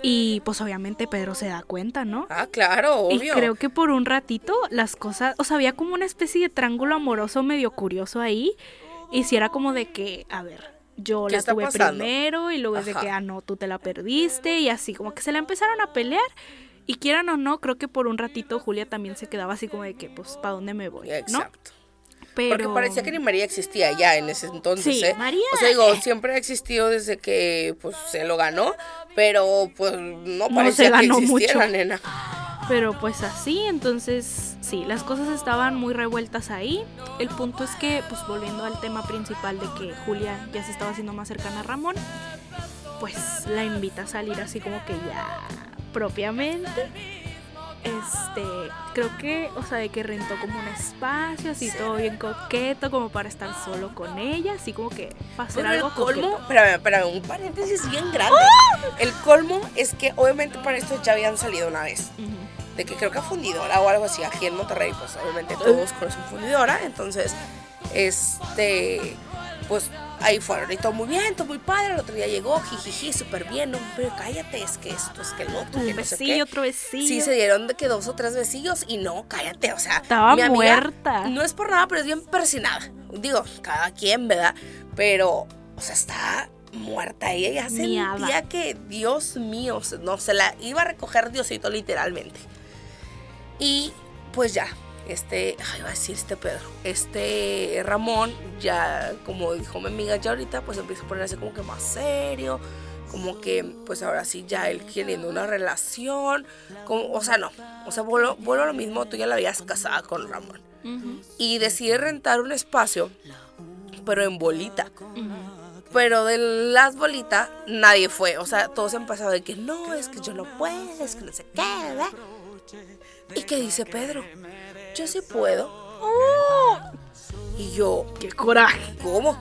S3: Y pues obviamente Pedro se da cuenta, ¿no?
S2: Ah, claro, obvio.
S3: Y creo que por un ratito las cosas, o sea, había como una especie de triángulo amoroso medio curioso ahí. Y si era como de que, a ver, yo
S2: ¿Qué
S3: la tuve
S2: pasando?
S3: primero y luego es de que, ah, no, tú te la perdiste y así, como que se la empezaron a pelear. Y quieran o no, creo que por un ratito Julia también se quedaba así como de que, pues, ¿para dónde me voy? ¿No?
S2: Exacto.
S3: Pero...
S2: Porque parecía que ni María existía ya en ese entonces,
S3: Sí,
S2: ¿eh?
S3: María,
S2: O sea, digo, siempre ha existido desde que pues se lo ganó, pero pues no
S3: No
S2: parecía
S3: se ganó
S2: que existiera,
S3: mucho.
S2: nena.
S3: Pero pues así, entonces sí, las cosas estaban muy revueltas ahí. El punto es que, pues volviendo al tema principal de que Julia ya se estaba haciendo más cercana a Ramón, pues la invita a salir así como que ya propiamente. Este, creo que, o sea, de que rentó como un espacio, así todo bien coqueto, como para estar solo con ella, así como que para hacer
S2: Pero el
S3: algo
S2: colmo, espérame, un paréntesis bien grande. El colmo es que obviamente para esto ya habían salido una vez. De que creo que a Fundidora o algo así, aquí en Monterrey, pues obviamente todos conocen Fundidora, entonces, este, pues ahí fueron y todo muy bien, todo muy padre, el otro día llegó, jijiji, súper bien, no, pero cállate, es que esto, es que el otro, que
S3: Un
S2: no sé
S3: besillo,
S2: qué.
S3: otro besillo.
S2: Sí, se dieron de que dos o tres besillos y no, cállate, o sea,
S3: Estaba
S2: mi amiga
S3: muerta.
S2: No es por nada, pero es bien persinada. Digo, cada quien, ¿verdad? Pero, o sea, está muerta ella ya sentía que, Dios mío, no, se la iba a recoger Diosito literalmente. Y pues ya, este, ay, iba a decir este Pedro, este Ramón, ya como dijo mi amiga ya ahorita, pues empieza a ponerse como que más serio, como que pues ahora sí ya él queriendo una relación, como, o sea, no, o sea, vuelvo, vuelvo a lo mismo, tú ya la habías casada con Ramón. Y decide rentar un espacio, pero en bolita.
S3: ujú.
S2: Pero de las bolitas nadie fue. O sea, todos empezaron de que no, es que yo no puedo, es que no sé qué, ¿verdad? ¿Y qué dice Pedro? Yo sí puedo. Y yo,
S3: ¡Qué coraje!
S2: ¿cómo?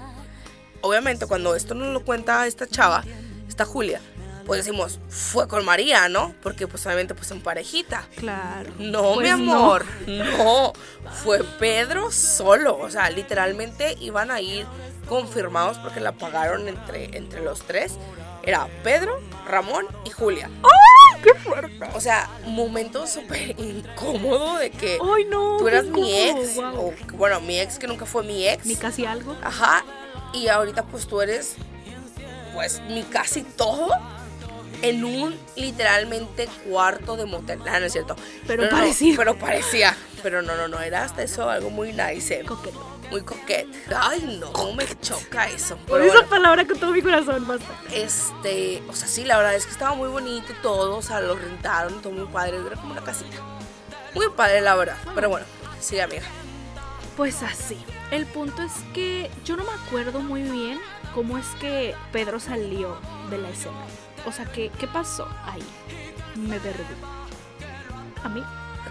S2: Obviamente, cuando esto nos lo cuenta esta chava, esta Julia, pues decimos, fue con María, ¿no? Porque pues obviamente pues en parejita.
S3: Claro.
S2: No,
S3: Pues
S2: mi amor, no. Fue Pedro solo. O sea, literalmente iban a ir confirmados porque la pagaron entre, entre los tres. Era Pedro, Ramón y Julia. (laughs)
S3: ¡Qué fuerte!
S2: O sea, momento súper incómodo de que
S3: ¡Ay, no!
S2: tú eras mi ex. O, bueno, mi ex que nunca fue mi ex.
S3: Ni casi algo.
S2: Ajá. Y ahorita pues tú eres, pues, mi casi todo en un literalmente cuarto de motel. Ah, no es cierto.
S3: Pero
S2: no,
S3: parecía.
S2: pero parecía. Pero no, no, no, era hasta eso algo muy nice. eh,
S3: Coqueto.
S2: Muy coquete. Ay, no, cómo me choca eso.
S3: Por
S2: Pero
S3: esa
S2: bueno,
S3: palabra con todo mi corazón, basta.
S2: este, o sea, sí, la verdad es que estaba muy bonito y todo. O sea, lo rentaron, todo muy padre. Era como una casita. Muy padre, la verdad. Pero bueno, sí, amiga.
S3: Pues así. El punto es que yo no me acuerdo muy bien cómo es que Pedro salió de la escena. O sea, ¿qué, qué pasó ahí? Me perdí. A mí.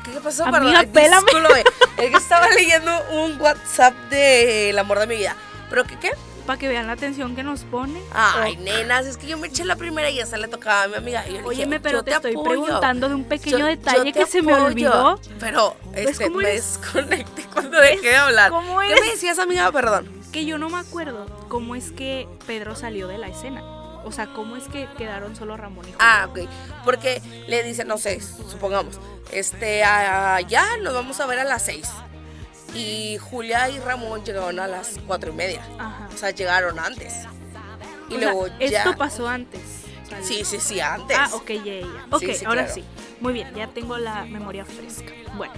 S2: ¿Qué qué pasó?
S3: Amiga, pélame. (laughs)
S2: Es que estaba leyendo un WhatsApp de El amor de mi vida. ¿Pero qué qué?
S3: Para que vean la atención que nos pone.
S2: Ay,
S3: Oh.
S2: nenas, es que yo me eché la primera y esa le tocaba a mi amiga. Y yo le dije,
S3: pero
S2: yo
S3: te, estoy
S2: apoyo.
S3: preguntando de un pequeño
S2: Yo-
S3: detalle
S2: yo te
S3: que se me olvidó.
S2: Pero
S3: ¿Ves
S2: este, me desconecté cuando dejé de hablar.
S3: ¿Cómo
S2: ¿Qué me decías, amiga? Perdón.
S3: Que yo no me acuerdo cómo es que Pedro salió de la escena. O sea, cómo es que quedaron solo Ramón y Julián.
S2: Ah, ok. Porque le dicen, no sé, supongamos, este, ya nos vamos a ver a las seis. Y Julia y Ramón llegaron a las cuatro y media.
S3: Ajá.
S2: O sea, llegaron antes. Y
S3: O sea,
S2: luego ya.
S3: esto pasó antes.
S2: Sí, sí, sí, antes.
S3: Ah, ok, ya, ya, ya. Ok,
S2: Sí, sí,
S3: ahora
S2: claro.
S3: sí. Muy bien, ya tengo la memoria fresca. Bueno,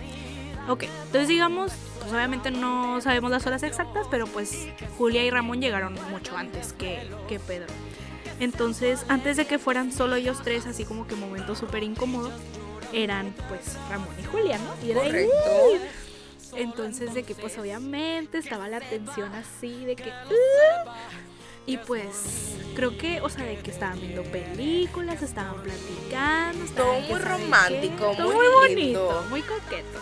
S3: ok. Entonces digamos, pues obviamente no sabemos las horas exactas, pero pues Julia y Ramón llegaron mucho antes que, que Pedro. Entonces, antes de que fueran solo ellos tres, así como que momento súper incómodo, eran pues Ramón y Julia, ¿no? Y era ahí,
S2: Correcto.
S3: entonces de que pues obviamente estaba la tensión así de que... "Uh". y pues creo que, o sea, de que estaban viendo películas, estaban platicando.
S2: Todo
S3: estaban que
S2: muy romántico,
S3: todo
S2: muy lindo.
S3: bonito, muy coqueto.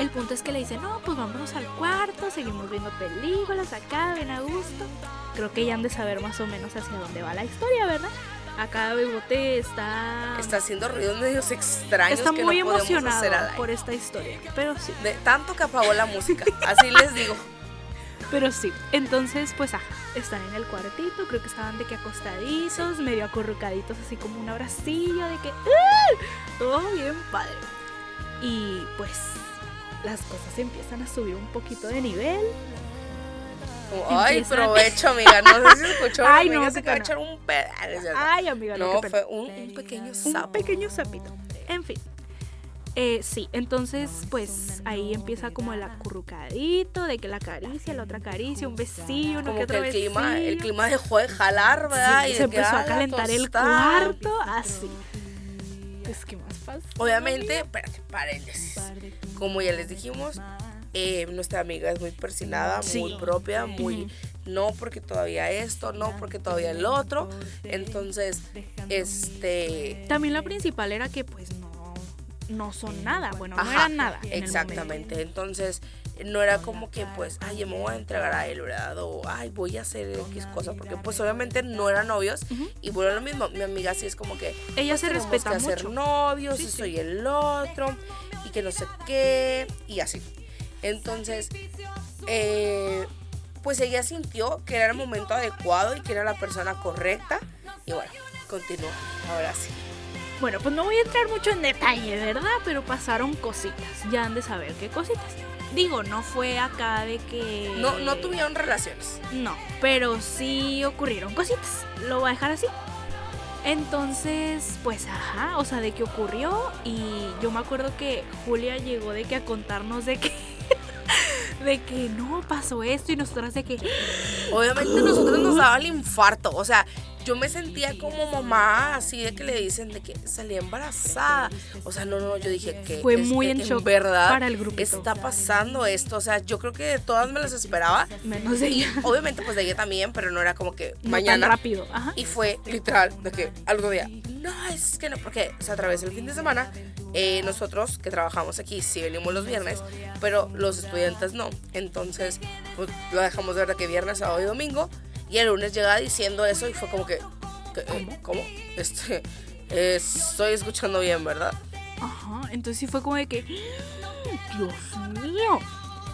S3: El punto es que le dicen, no, pues vámonos al cuarto, seguimos viendo películas acá, bien a gusto. Creo que ya han de saber más o menos hacia dónde va la historia, ¿verdad? Acá Bebote está...
S2: Está haciendo ruidos medios extraños
S3: Está
S2: que
S3: muy
S2: no
S3: emocionado por esta historia, pero sí.
S2: De tanto que apagó la música. Así les digo. (laughs)
S3: Pero sí, entonces pues ajá, están en el cuartito, creo que estaban de que acostaditos, medio acurrucaditos, así como un abracillo, de que ¡ah! todo bien padre. Y pues las cosas empiezan a subir un poquito de nivel.
S2: Ay,
S3: Empiezan-
S2: provecho, (laughs) amiga. No sé si escuchó.
S3: Ay,
S2: Ay,
S3: no,
S2: se acaba de echar un pedazo.
S3: Ay, amiga, no,
S2: No, fue un, un pequeño
S3: un
S2: sapo.
S3: pequeño sapito. En fin. Eh, sí, entonces pues ahí empieza como el acurrucadito, de que la caricia, la otra caricia, un besillo, uno
S2: Como
S3: que otro
S2: el clima, el
S3: besillo.
S2: clima dejó de jalar, ¿verdad?
S3: Sí,
S2: Y
S3: se empezó
S2: ah,
S3: a
S2: la
S3: calentar el cuarto, así. Pues, ¿qué más pasa?
S2: Obviamente, espérate, paréntesis. Como ya les dijimos, eh, nuestra amiga es muy persinada, muy propia, muy no porque todavía esto, no porque todavía el otro. Entonces, este
S3: También la principal era que pues no, no son nada, bueno, no
S2: Ajá,
S3: eran nada. en el
S2: Exactamente. Entonces, no era como que, pues, ay, yo me voy a entregar a él, ¿verdad? O, ay, voy a hacer X cosa. Porque, pues, obviamente no eran novios. Y bueno, lo mismo. Mi amiga sí es como que.
S3: Ella
S2: pues,
S3: se respeta
S2: que hacer
S3: mucho.
S2: novios,
S3: Sí,
S2: y
S3: sí.
S2: soy el otro. Y que no sé qué. Y así. Entonces, eh, pues ella sintió que era el momento adecuado y que era la persona correcta. Y bueno, continúa. Ahora sí.
S3: Bueno, pues no voy a entrar mucho en detalle, ¿verdad? Pero pasaron cositas. Ya han de saber qué cositas. Digo, no fue acá de que.
S2: No, no tuvieron relaciones.
S3: No, pero sí ocurrieron cositas. Lo voy a dejar así. Entonces, pues ajá, o sea, de qué ocurrió. Y yo me acuerdo que Julia llegó de que a contarnos de que. (laughs) de que no pasó esto y nosotras de que.
S2: Obviamente nosotros nos daba el infarto, o sea, yo me sentía como mamá, así de que le dicen de que salí embarazada. O sea, no, no, yo dije que
S3: Fue muy
S2: que
S3: en
S2: en
S3: shock
S2: verdad
S3: para el grupito.
S2: está pasando esto. O sea, yo creo que de todas me las esperaba.
S3: Menos de ella.
S2: obviamente pues de ella también, pero no era como que
S3: No
S2: mañana.
S3: tan rápido. Ajá.
S2: Y fue literal de que algo día, no, es que no, porque se atravesó el fin de semana. eh, nosotros que trabajamos aquí sí venimos los viernes, pero los estudiantes no. Entonces, pues lo dejamos de ver de que viernes, sábado y domingo. Y el lunes llegaba diciendo eso y fue como que, que, eh, ¿cómo? Este, eh, estoy escuchando bien, ¿verdad?
S3: Ajá, entonces sí fue como de que, "Mm, (gasps) Dios mío.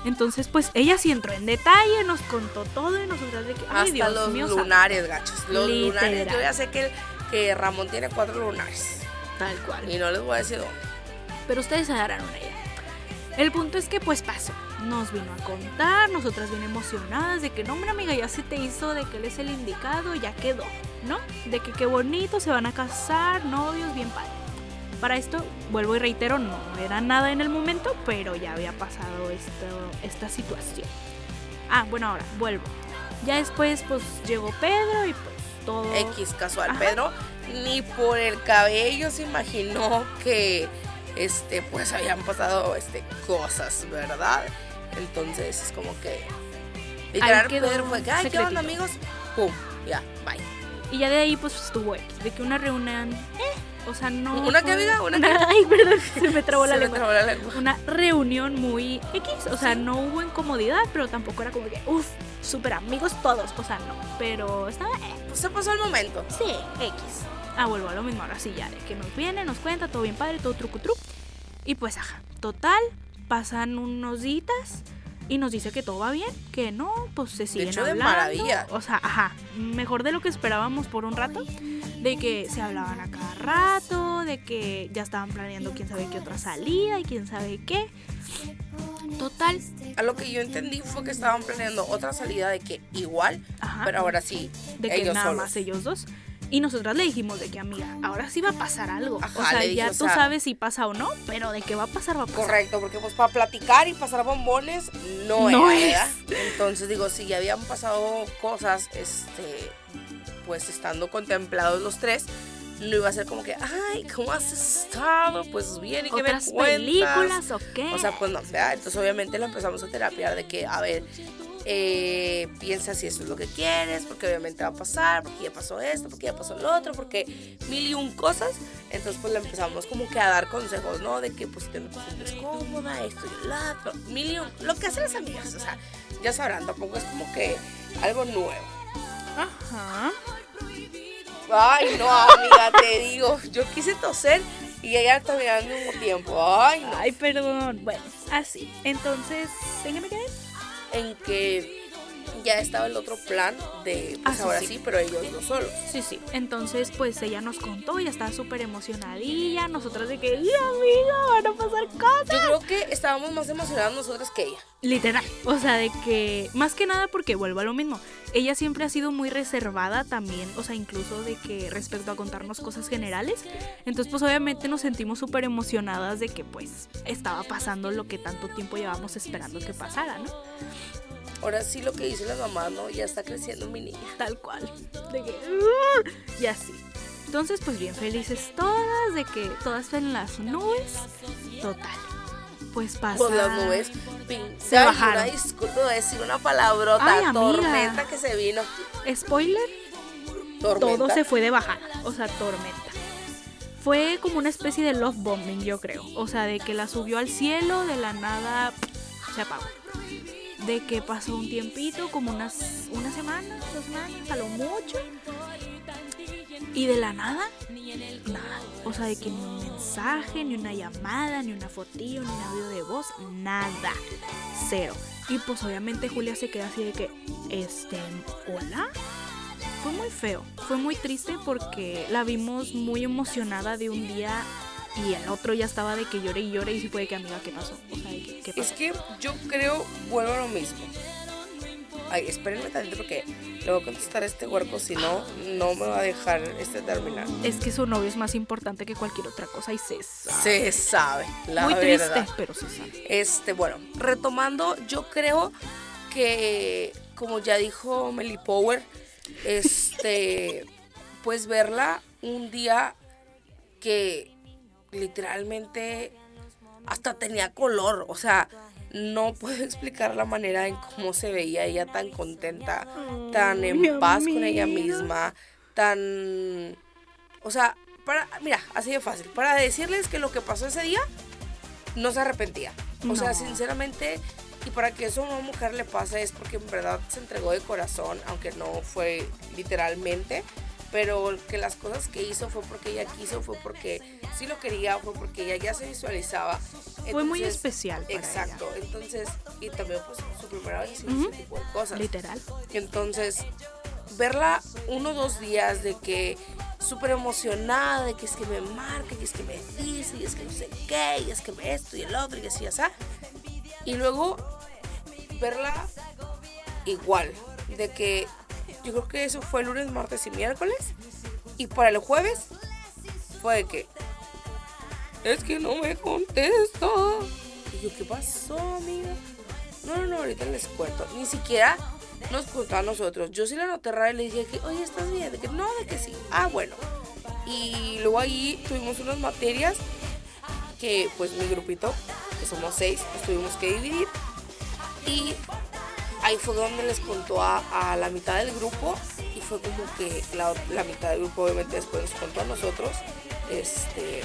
S3: Entonces, pues ella sí entró en detalle, nos contó todo y nosotras de que, ay,
S2: Hasta
S3: Dios
S2: los
S3: mío, santo".
S2: lunares, gachos. Los lunares, yo ya sé que, que Ramón tiene cuatro lunares.
S3: Tal cual.
S2: Y no les voy a decir dónde.
S3: Pero ustedes se darán una idea. El punto es que pues pasó. Nos vino a contar, nosotras bien emocionadas de que no, hombre amiga, ya se te hizo de que él es el indicado, ya quedó, ¿no? De que qué bonito, se van a casar, novios, bien padre. Para esto, vuelvo y reitero, no era nada en el momento, pero ya había pasado esto, esta situación. Ah, bueno, ahora, vuelvo. Ya después, pues llegó Pedro y pues todo...
S2: X casual.
S3: Ajá.
S2: Pedro ni por el cabello se imaginó que este pues habían pasado este cosas, ¿verdad? Entonces es como que. Literal, Pedro fue que, ay, ¿qué onda, amigos? Pum, ya, bye.
S3: Y ya de ahí pues estuvo X, de que una reunión, eh, o sea, no...
S2: ¿Una qué,
S3: fue-
S2: amiga? ¿Una (laughs) qué?
S3: Ay, perdón, (laughs) se me trabó la
S2: Se me
S3: lengua.
S2: trabó la lengua.
S3: Una reunión muy X, o sea, no hubo incomodidad, pero tampoco era como que, uff, súper amigos todos, o sea, no, pero estaba, eh,
S2: Pues se pasó el momento.
S3: sí, X. Ah, vuelvo a lo mismo, ahora sí, ya, de que nos viene, nos cuenta, todo bien padre, todo truco tru. Y pues, ajá, total, pasan unos días y nos dice que todo va bien, que no, pues se siguen
S2: hecho, de
S3: hablando.
S2: maravilla.
S3: O sea, ajá, mejor de lo que esperábamos por un rato, de que se hablaban a cada rato, de que ya estaban planeando quién sabe qué otra salida y quién sabe qué. Total,
S2: A lo que yo entendí fue que estaban planeando otra salida de que igual,
S3: Ajá.
S2: pero ahora sí,
S3: de que
S2: ellos
S3: nada
S2: solos.
S3: más ellos dos. Y nosotras le dijimos de que, amiga, ahora sí va a pasar algo.
S2: Ajá,
S3: o sea,
S2: dije,
S3: ya
S2: o
S3: tú
S2: sea-
S3: sabes si pasa o no, pero de que va a pasar, va a pasar.
S2: Correcto, porque pues para platicar y pasar bombones no,
S3: No
S2: era,
S3: es.
S2: Entonces digo, si ya habían pasado cosas, este, pues estando contemplados los tres, no iba a ser como que, ay, ¿cómo has estado? Pues bien, ¿y qué me
S3: ¿Otras
S2: cuentas?
S3: películas o qué?
S2: O sea, pues no, ¿verdad? Entonces obviamente lo empezamos a terapiar de que, a ver, eh, piensa si eso es lo que quieres, porque obviamente va a pasar, porque ya pasó esto, porque ya pasó lo otro, porque mil y un cosas. Entonces pues le empezamos como que a dar consejos, ¿no? De que pues te sientes cómoda, esto y el otro, mil y un, lo que hacen las amigas, o sea, ya sabrán, tampoco es como que algo nuevo.
S3: Ajá.
S2: Ay, no, amiga, (laughs) te digo, yo quise toser y ella también al mismo tiempo. Ay, no.
S3: Ay, perdón. Bueno, así. Entonces, ¿en qué me quedé?
S2: En que ya estaba el otro plan de, pues
S3: Ah,
S2: ahora
S3: sí.
S2: sí. pero ellos no solos.
S3: Sí, sí. Entonces, pues ella nos contó, ya estaba súper emocionadilla. Nosotras de que, ¡y amiga, van a pasar cosas!
S2: Yo creo que estábamos más emocionadas nosotras que ella.
S3: Literal. O sea, de que, más que nada porque vuelvo a lo mismo. Ella siempre ha sido muy reservada también, o sea, incluso de que respecto a contarnos cosas generales. Entonces, pues obviamente nos sentimos súper emocionadas de que pues estaba pasando lo que tanto tiempo llevábamos esperando que pasara, ¿no?
S2: Ahora sí lo que dicen las mamás, ¿no? Ya está creciendo mi niña. (laughs)
S3: Tal cual. De que, "Uh", y así. Entonces, pues bien felices todas, de que todas en las nubes. Total. Pues pasa.
S2: Con las nubes.
S3: Se bajaron.
S2: Una disculpa, decir una palabrota.
S3: Ay,
S2: tormenta que se vino.
S3: Spoiler,
S2: Tormenta.
S3: todo se fue de bajada, o sea, tormenta. Fue como una especie de love bombing, yo creo. O sea, de que la subió al cielo, de la nada se apagó. De que pasó un tiempito, como unas una semana, dos semanas, a lo mucho. Y de la nada, nada. O sea, de que ni un mensaje, ni una llamada, ni una fotillo, ni un audio de voz, nada. Cero. Y pues obviamente Julia se queda así de que, este, hola. Fue muy feo, fue muy triste porque la vimos muy emocionada de un día y el otro ya estaba de que llore y llore y sí fue de que amiga, ¿qué pasó? O sea, que, ¿qué
S2: Es que yo creo, vuelvo a lo mismo. Ay, espérenme tantito porque le voy a contestar a este huerco, si no, no me va a dejar este terminar.
S3: Es que su novio es más importante que cualquier otra cosa y se sabe.
S2: Se sabe, la
S3: Muy
S2: verdad.
S3: triste, pero se sabe.
S2: Este, bueno, retomando, yo creo que, como ya dijo Melly Power, este, (laughs) pues verla un día que literalmente hasta tenía color, o sea, no puedo (laughs) explicar la manera en cómo se veía ella tan contenta, tan en paz con ella misma, tan, o sea, para, mira, así de fácil, para decirles que lo que pasó ese día no se arrepentía. O sea, sinceramente, y para que eso a una mujer le pase es porque en verdad se entregó de corazón, aunque no fue literalmente, pero que las cosas que hizo fue porque ella quiso, fue porque sí lo quería, fue porque ella ya se visualizaba.
S3: Fue muy especial para
S2: Exacto, entonces, y también pues su primera vez hizo
S3: Ujú.
S2: ese tipo de cosas.
S3: Literal.
S2: Entonces, verla uno o dos días de que súper emocionada, de que es que me marca, y es que me dice, y es que no sé qué, y es que me esto y el otro, y así, así. Y luego verla igual, de que yo creo que eso fue lunes, martes y miércoles, y para el jueves fue de que es que no me contesta. Y yo, ¿qué pasó, amiga? No, no, no, ahorita les cuento. Ni siquiera nos contó a nosotros. Yo sí la noté rara y le dije que, oye, ¿estás bien? De que no, de que sí. Ah, bueno. Y luego ahí tuvimos unas materias que, pues, mi grupito, que somos seis, tuvimos que dividir. Y ahí fue donde les contó a, la mitad del grupo y fue como que la, mitad del grupo obviamente después nos contó a nosotros. Este,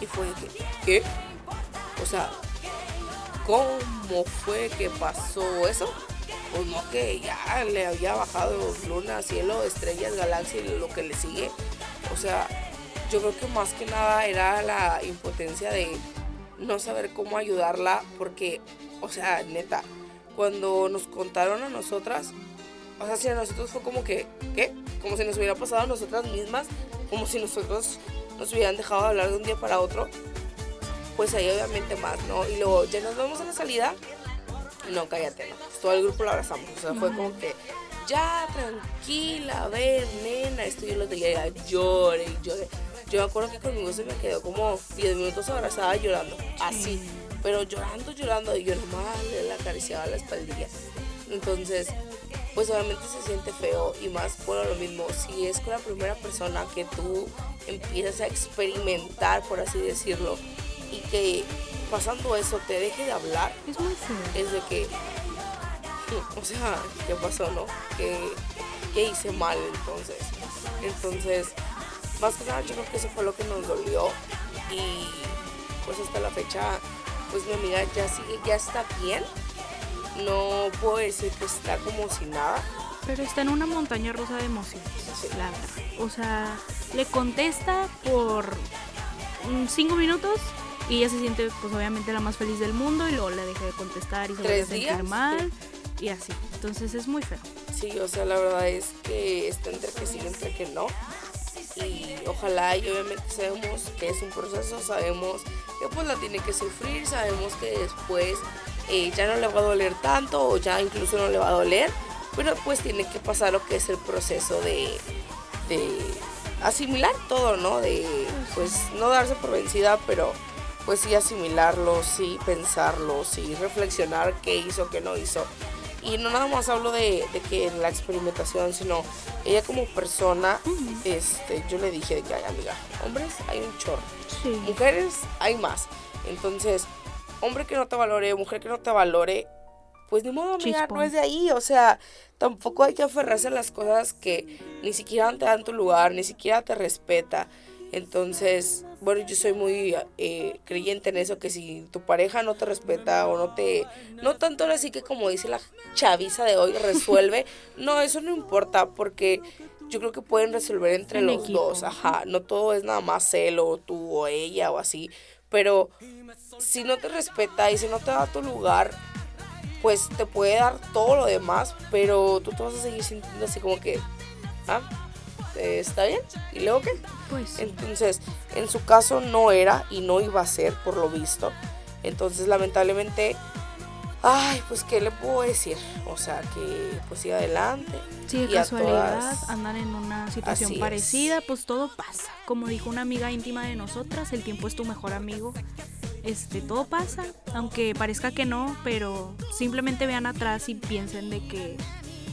S2: y fue que, ¿qué? O sea, ¿cómo fue que pasó eso? Pues no que ya le había bajado luna, cielo, estrellas, galaxia y lo que le sigue. O sea, yo creo que más que nada era la impotencia de no saber cómo ayudarla porque, o sea, neta, cuando nos contaron a nosotras, o sea, si a nosotros fue como que, ¿qué? Como si nos hubiera pasado a nosotras mismas, como si nosotros nos hubieran dejado de hablar de un día para otro, pues ahí obviamente más, ¿no? Y luego ya nos vemos en la salida, no, cállate, no, todo el grupo lo abrazamos, o sea, fue como que, ya, tranquila, a ver, nena, esto yo lo tenía, llore llore. Yo me acuerdo que conmigo se me quedó como 10 minutos abrazada llorando, así, pero llorando, llorando, y yo nomás le acariciaba la espaldilla. Entonces, pues obviamente se siente feo y más por lo mismo, si es con la primera persona que tú empiezas a experimentar, por así decirlo, y que pasando eso te deje de hablar,
S3: Es muy
S2: es de que, o sea, ¿qué pasó, no? ¿Qué, qué hice mal entonces? Entonces, más que nada yo creo que eso fue lo que nos dolió y pues hasta la fecha, pues mi amiga ya sigue, ya está bien. No puedo decir que está como si nada.
S3: Pero está en una montaña rusa de emociones,
S2: Sí.
S3: la verdad. O sea, le contesta por cinco minutos y ella se siente, pues obviamente, la más feliz del mundo y luego le deja de contestar y se vuelve a
S2: ¿Tres
S3: sentir mal y así. Entonces es muy feo.
S2: Sí, o sea, la verdad es que está entre que sí, entre que no. Y ojalá, y obviamente sabemos que es un proceso, sabemos que pues la tiene que sufrir, sabemos que después eh, ya no le va a doler tanto o ya incluso no le va a doler, pero pues tiene que pasar lo que es el proceso de, de asimilar todo, ¿no? De pues no darse por vencida, pero pues sí asimilarlo, sí pensarlo, sí reflexionar qué hizo, qué no hizo. Y no nada más hablo de, de que la experimentación, sino ella como persona, este, yo le dije de que, ay amiga, hombres hay un chorro,
S3: Sí.
S2: mujeres hay más. Entonces, hombre que no te valore, mujer que no te valore, pues ni modo, amiga,
S3: Chispón.
S2: no es de ahí. O sea, tampoco hay que aferrarse a las cosas que ni siquiera te dan tu lugar, ni siquiera te respeta. Entonces, bueno, yo soy muy eh, creyente en eso, que si tu pareja no te respeta o no te... No tanto ahora sí que como dice la chaviza de hoy, resuelve. (laughs) no, eso no importa porque yo creo que pueden resolver entre
S3: En
S2: los
S3: equipo.
S2: dos. Ajá, no todo es nada más celo, tú o ella o así. Pero si no te respeta y si no te da tu lugar, pues te puede dar todo lo demás, pero tú te vas a seguir sintiendo así como que, ah, eh, ¿está bien? ¿Y luego qué?
S3: Pues.
S2: Entonces, en su caso no era y no iba a ser, por lo visto. Entonces, lamentablemente, ay, pues, ¿qué le puedo decir? O sea, que pues siga adelante.
S3: Sí,
S2: y
S3: casualidad
S2: todas-
S3: andan en una situación
S2: Así es.
S3: parecida, pues todo pasa. Como dijo una amiga íntima de nosotras, el tiempo es tu mejor amigo. Este, todo pasa, aunque parezca que no, pero simplemente vean atrás y piensen de que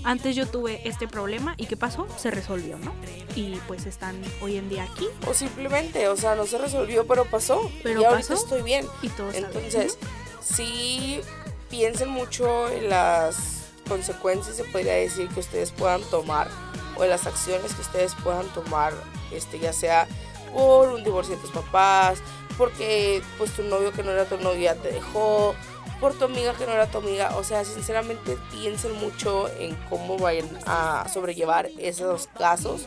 S3: antes yo tuve este problema y qué pasó, se resolvió, ¿no? Y pues están hoy en día aquí
S2: O simplemente, o sea, no se resolvió, pero pasó.
S3: Pero
S2: y ahorita
S3: pasó.
S2: estoy bien.
S3: y todo.
S2: Entonces, sí piensen mucho en las consecuencias, se podría decir, que ustedes puedan tomar o en las acciones que ustedes puedan tomar, este, ya sea por un divorcio de tus papás, porque pues tu novio que no era tu novio ya te dejó, por tu amiga que no era tu amiga, o sea, sinceramente piensen mucho en cómo vayan a sobrellevar esos casos.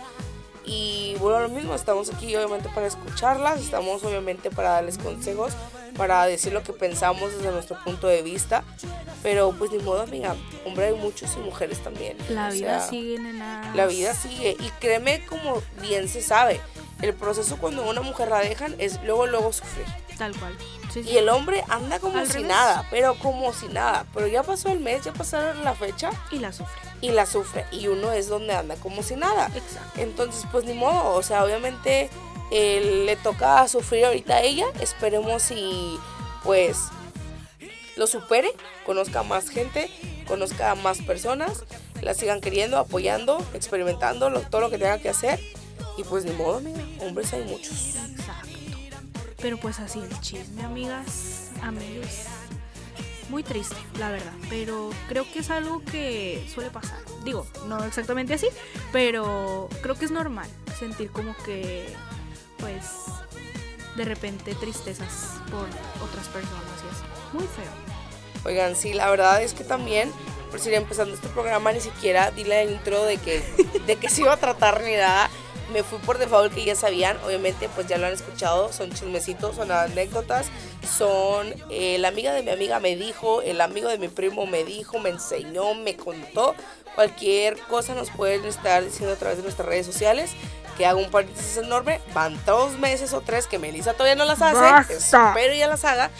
S2: Y bueno, lo mismo, estamos aquí obviamente para escucharlas, estamos obviamente para darles consejos, para decir lo que pensamos desde nuestro punto de vista. Pero pues ni modo, amiga, hombre hay muchos y mujeres también.
S3: La
S2: o
S3: vida
S2: sea,
S3: sigue en la...
S2: Vida sigue. Y créeme como bien se sabe, el proceso cuando a una mujer la dejan es luego, luego sufrir.
S3: Tal cual. Sí, sí.
S2: Y el hombre anda como
S3: Al
S2: si
S3: revés.
S2: nada, pero como si nada. Pero ya pasó el mes, ya pasaron la fecha
S3: Y la sufre.
S2: y la sufre. Y uno es donde anda como si nada.
S3: Exacto.
S2: Entonces, pues ni modo, o sea, obviamente eh, le toca sufrir ahorita a ella. Esperemos y pues lo supere, conozca a más gente, conozca a más personas, la sigan queriendo, apoyando, experimentando lo- todo lo que tenga que hacer. Y pues ni modo, amiga, hombres hay muchos.
S3: Exacto. Pero pues así el chisme, amigas, amigos. muy triste, la verdad. Pero creo que es algo que suele pasar. Digo, no exactamente así, pero creo que es normal sentir como que, pues, de repente tristezas por otras personas y así. Muy feo.
S2: Oigan, sí, la verdad es que también, por si empezando este programa, ni siquiera di la intro de que, de que se iba a tratar ni nada. Me fui por default que ya sabían, obviamente pues ya lo han escuchado, son chismecitos, son anécdotas, son eh, la amiga de mi amiga me dijo, el amigo de mi primo me dijo, me enseñó, me contó, cualquier cosa nos pueden estar diciendo a través de nuestras redes sociales, que hago un paréntesis enorme, van dos meses o tres que Melissa todavía no las hace,
S3: Basta.
S2: espero ya las haga,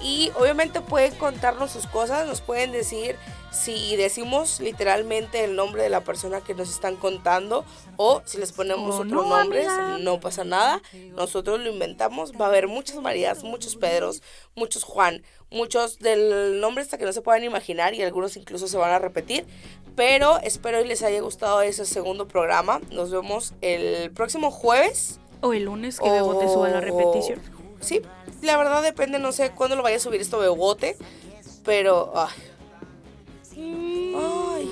S2: y obviamente pueden contarnos sus cosas, nos pueden decir si decimos literalmente el nombre de la persona que nos están contando o si les ponemos
S3: Oh,
S2: otros
S3: no,
S2: nombres,
S3: amiga.
S2: no pasa nada. Nosotros lo inventamos. Va a haber muchas Marías, muchos Pedros, muchos Juan, muchos del nombre hasta que no se puedan imaginar y algunos incluso se van a repetir. Pero espero y les haya gustado ese segundo programa. Nos vemos el próximo jueves.
S3: O el lunes que Bebote suba la
S2: o-
S3: repetición.
S2: Sí, la verdad depende, no sé cuándo lo vaya a subir esto Bebote. Pero, ay.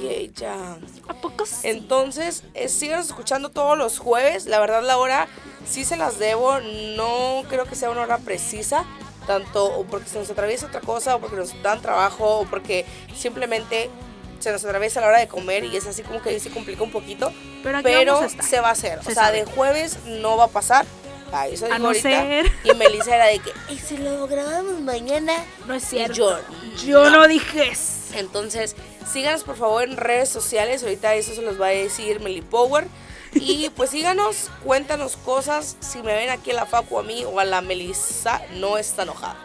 S2: Ay, ella.
S3: ¿A poco sí?
S2: Entonces, eh, síganos escuchando todos los jueves. La verdad, la hora sí se las debo. No creo que sea una hora precisa. Tanto o porque se nos atraviesa otra cosa, o porque nos dan trabajo, o porque simplemente se nos atraviesa la hora de comer y es así como que ahí se complica un poquito.
S3: Pero aquí
S2: Pero
S3: vamos a estar.
S2: se va a hacer.
S3: Se
S2: o sea,
S3: sabe.
S2: de jueves no va a pasar. Ah, eso
S3: A no
S2: ahorita.
S3: ser-
S2: Y Melissa era de que, ¿y si lo grabamos mañana?
S3: No es
S2: Y
S3: cierto.
S2: yo,
S3: Yo no dije eso.
S2: entonces, síganos por favor en redes sociales. Ahorita eso se los va a decir Meli Power. Y pues síganos, cuéntanos cosas. Si me ven aquí en la Facu a mí o a la Melissa, no está enojada.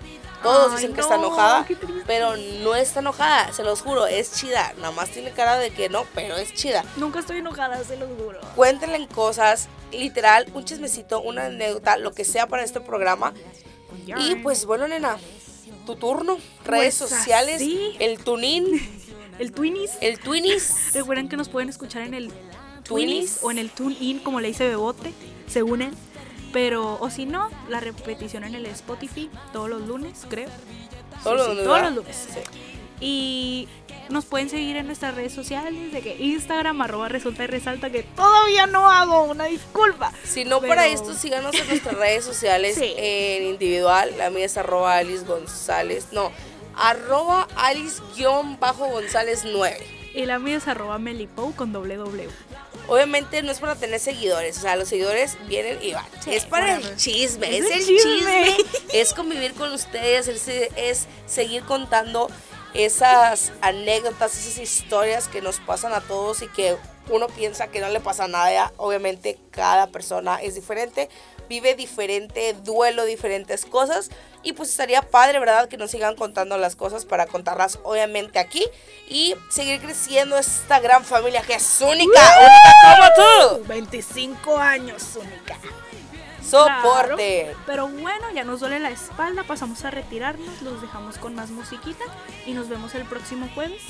S2: Todos
S3: Ay,
S2: dicen que
S3: no,
S2: está enojada, pero no está enojada, se los juro, es chida. Nada más tiene cara de que no, pero es chida.
S3: Nunca estoy enojada, se los juro.
S2: Cuéntenle cosas, literal, un chismecito, una anécdota, lo que sea para este programa. Y pues bueno, nena, tu turno. Redes
S3: Pues
S2: sociales,
S3: así.
S2: el tunín, (laughs)
S3: El Twinnies.
S2: el Twinnies. (laughs)
S3: Recuerden que nos pueden escuchar en el.
S2: Twinnies
S3: o en el Tune In, como le dice Bebote, según él. Pero, o si no, la repetición en el Spotify todos los lunes, creo.
S2: Todos los
S3: Sí, todos los lunes.
S2: Sí.
S3: Y nos pueden seguir en nuestras redes sociales, de que Instagram, arroba resulta y resalta, que todavía no hago, una disculpa.
S2: Si no,
S3: Pero-
S2: para esto, síganos en nuestras redes sociales
S3: Sí.
S2: en individual. La mía es arroba Alice González. No, arroba Alice-González 9.
S3: Y la mía es arroba melipou con doble W.
S2: Obviamente no es para tener seguidores, o sea, los seguidores vienen y van.
S3: Sí,
S2: es para el chisme,
S3: Es
S2: es,
S3: el
S2: el
S3: chisme.
S2: chisme. es convivir con ustedes, es, es seguir contando esas anécdotas, esas historias que nos pasan a todos y que uno piensa que no le pasa nada. Obviamente cada persona es diferente, vive diferente duelo, diferentes cosas. Y pues estaría padre, ¿verdad? Que nos sigan contando las cosas para contarlas obviamente aquí y seguir creciendo esta gran familia que es única, única como tú.
S3: 25 años, única.
S2: Soporte.
S3: Claro, pero bueno, ya nos duele la espalda, pasamos a retirarnos, los dejamos con más musiquita y nos vemos el próximo jueves.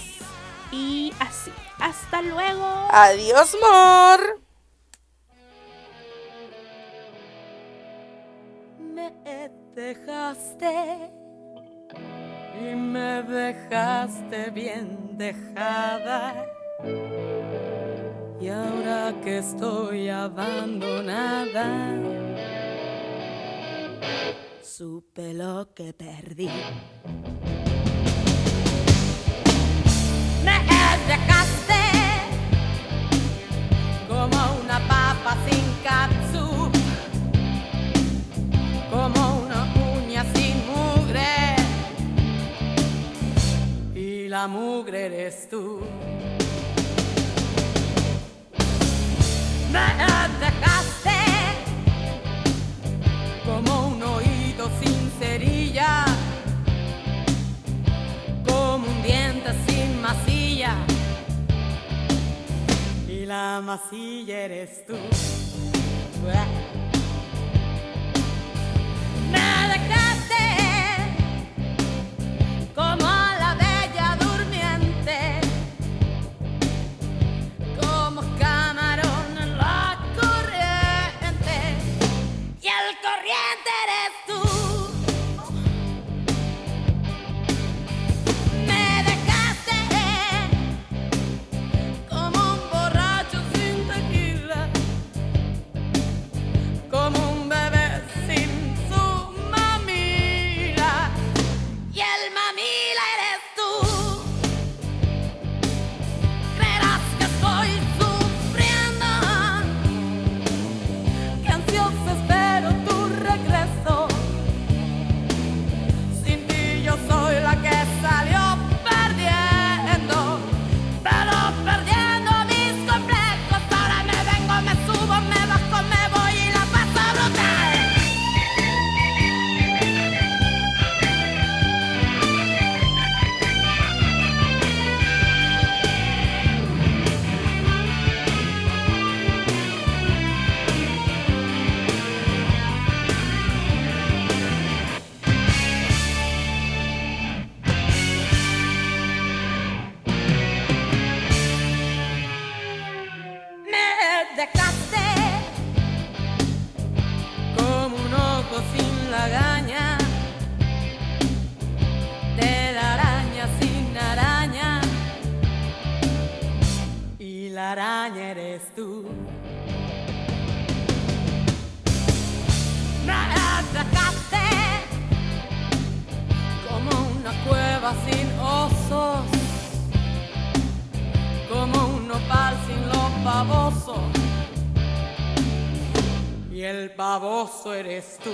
S3: Y así. Hasta luego.
S2: Adiós, amor.
S7: Me dejaste y me dejaste bien dejada. Y ahora que estoy abandonada, supe lo que perdí. Me dejaste como una papa sin catsup la mugre eres tú. Me dejaste como un oído sin cerilla, como un diente sin masilla y la masilla eres tú. Me eres tú.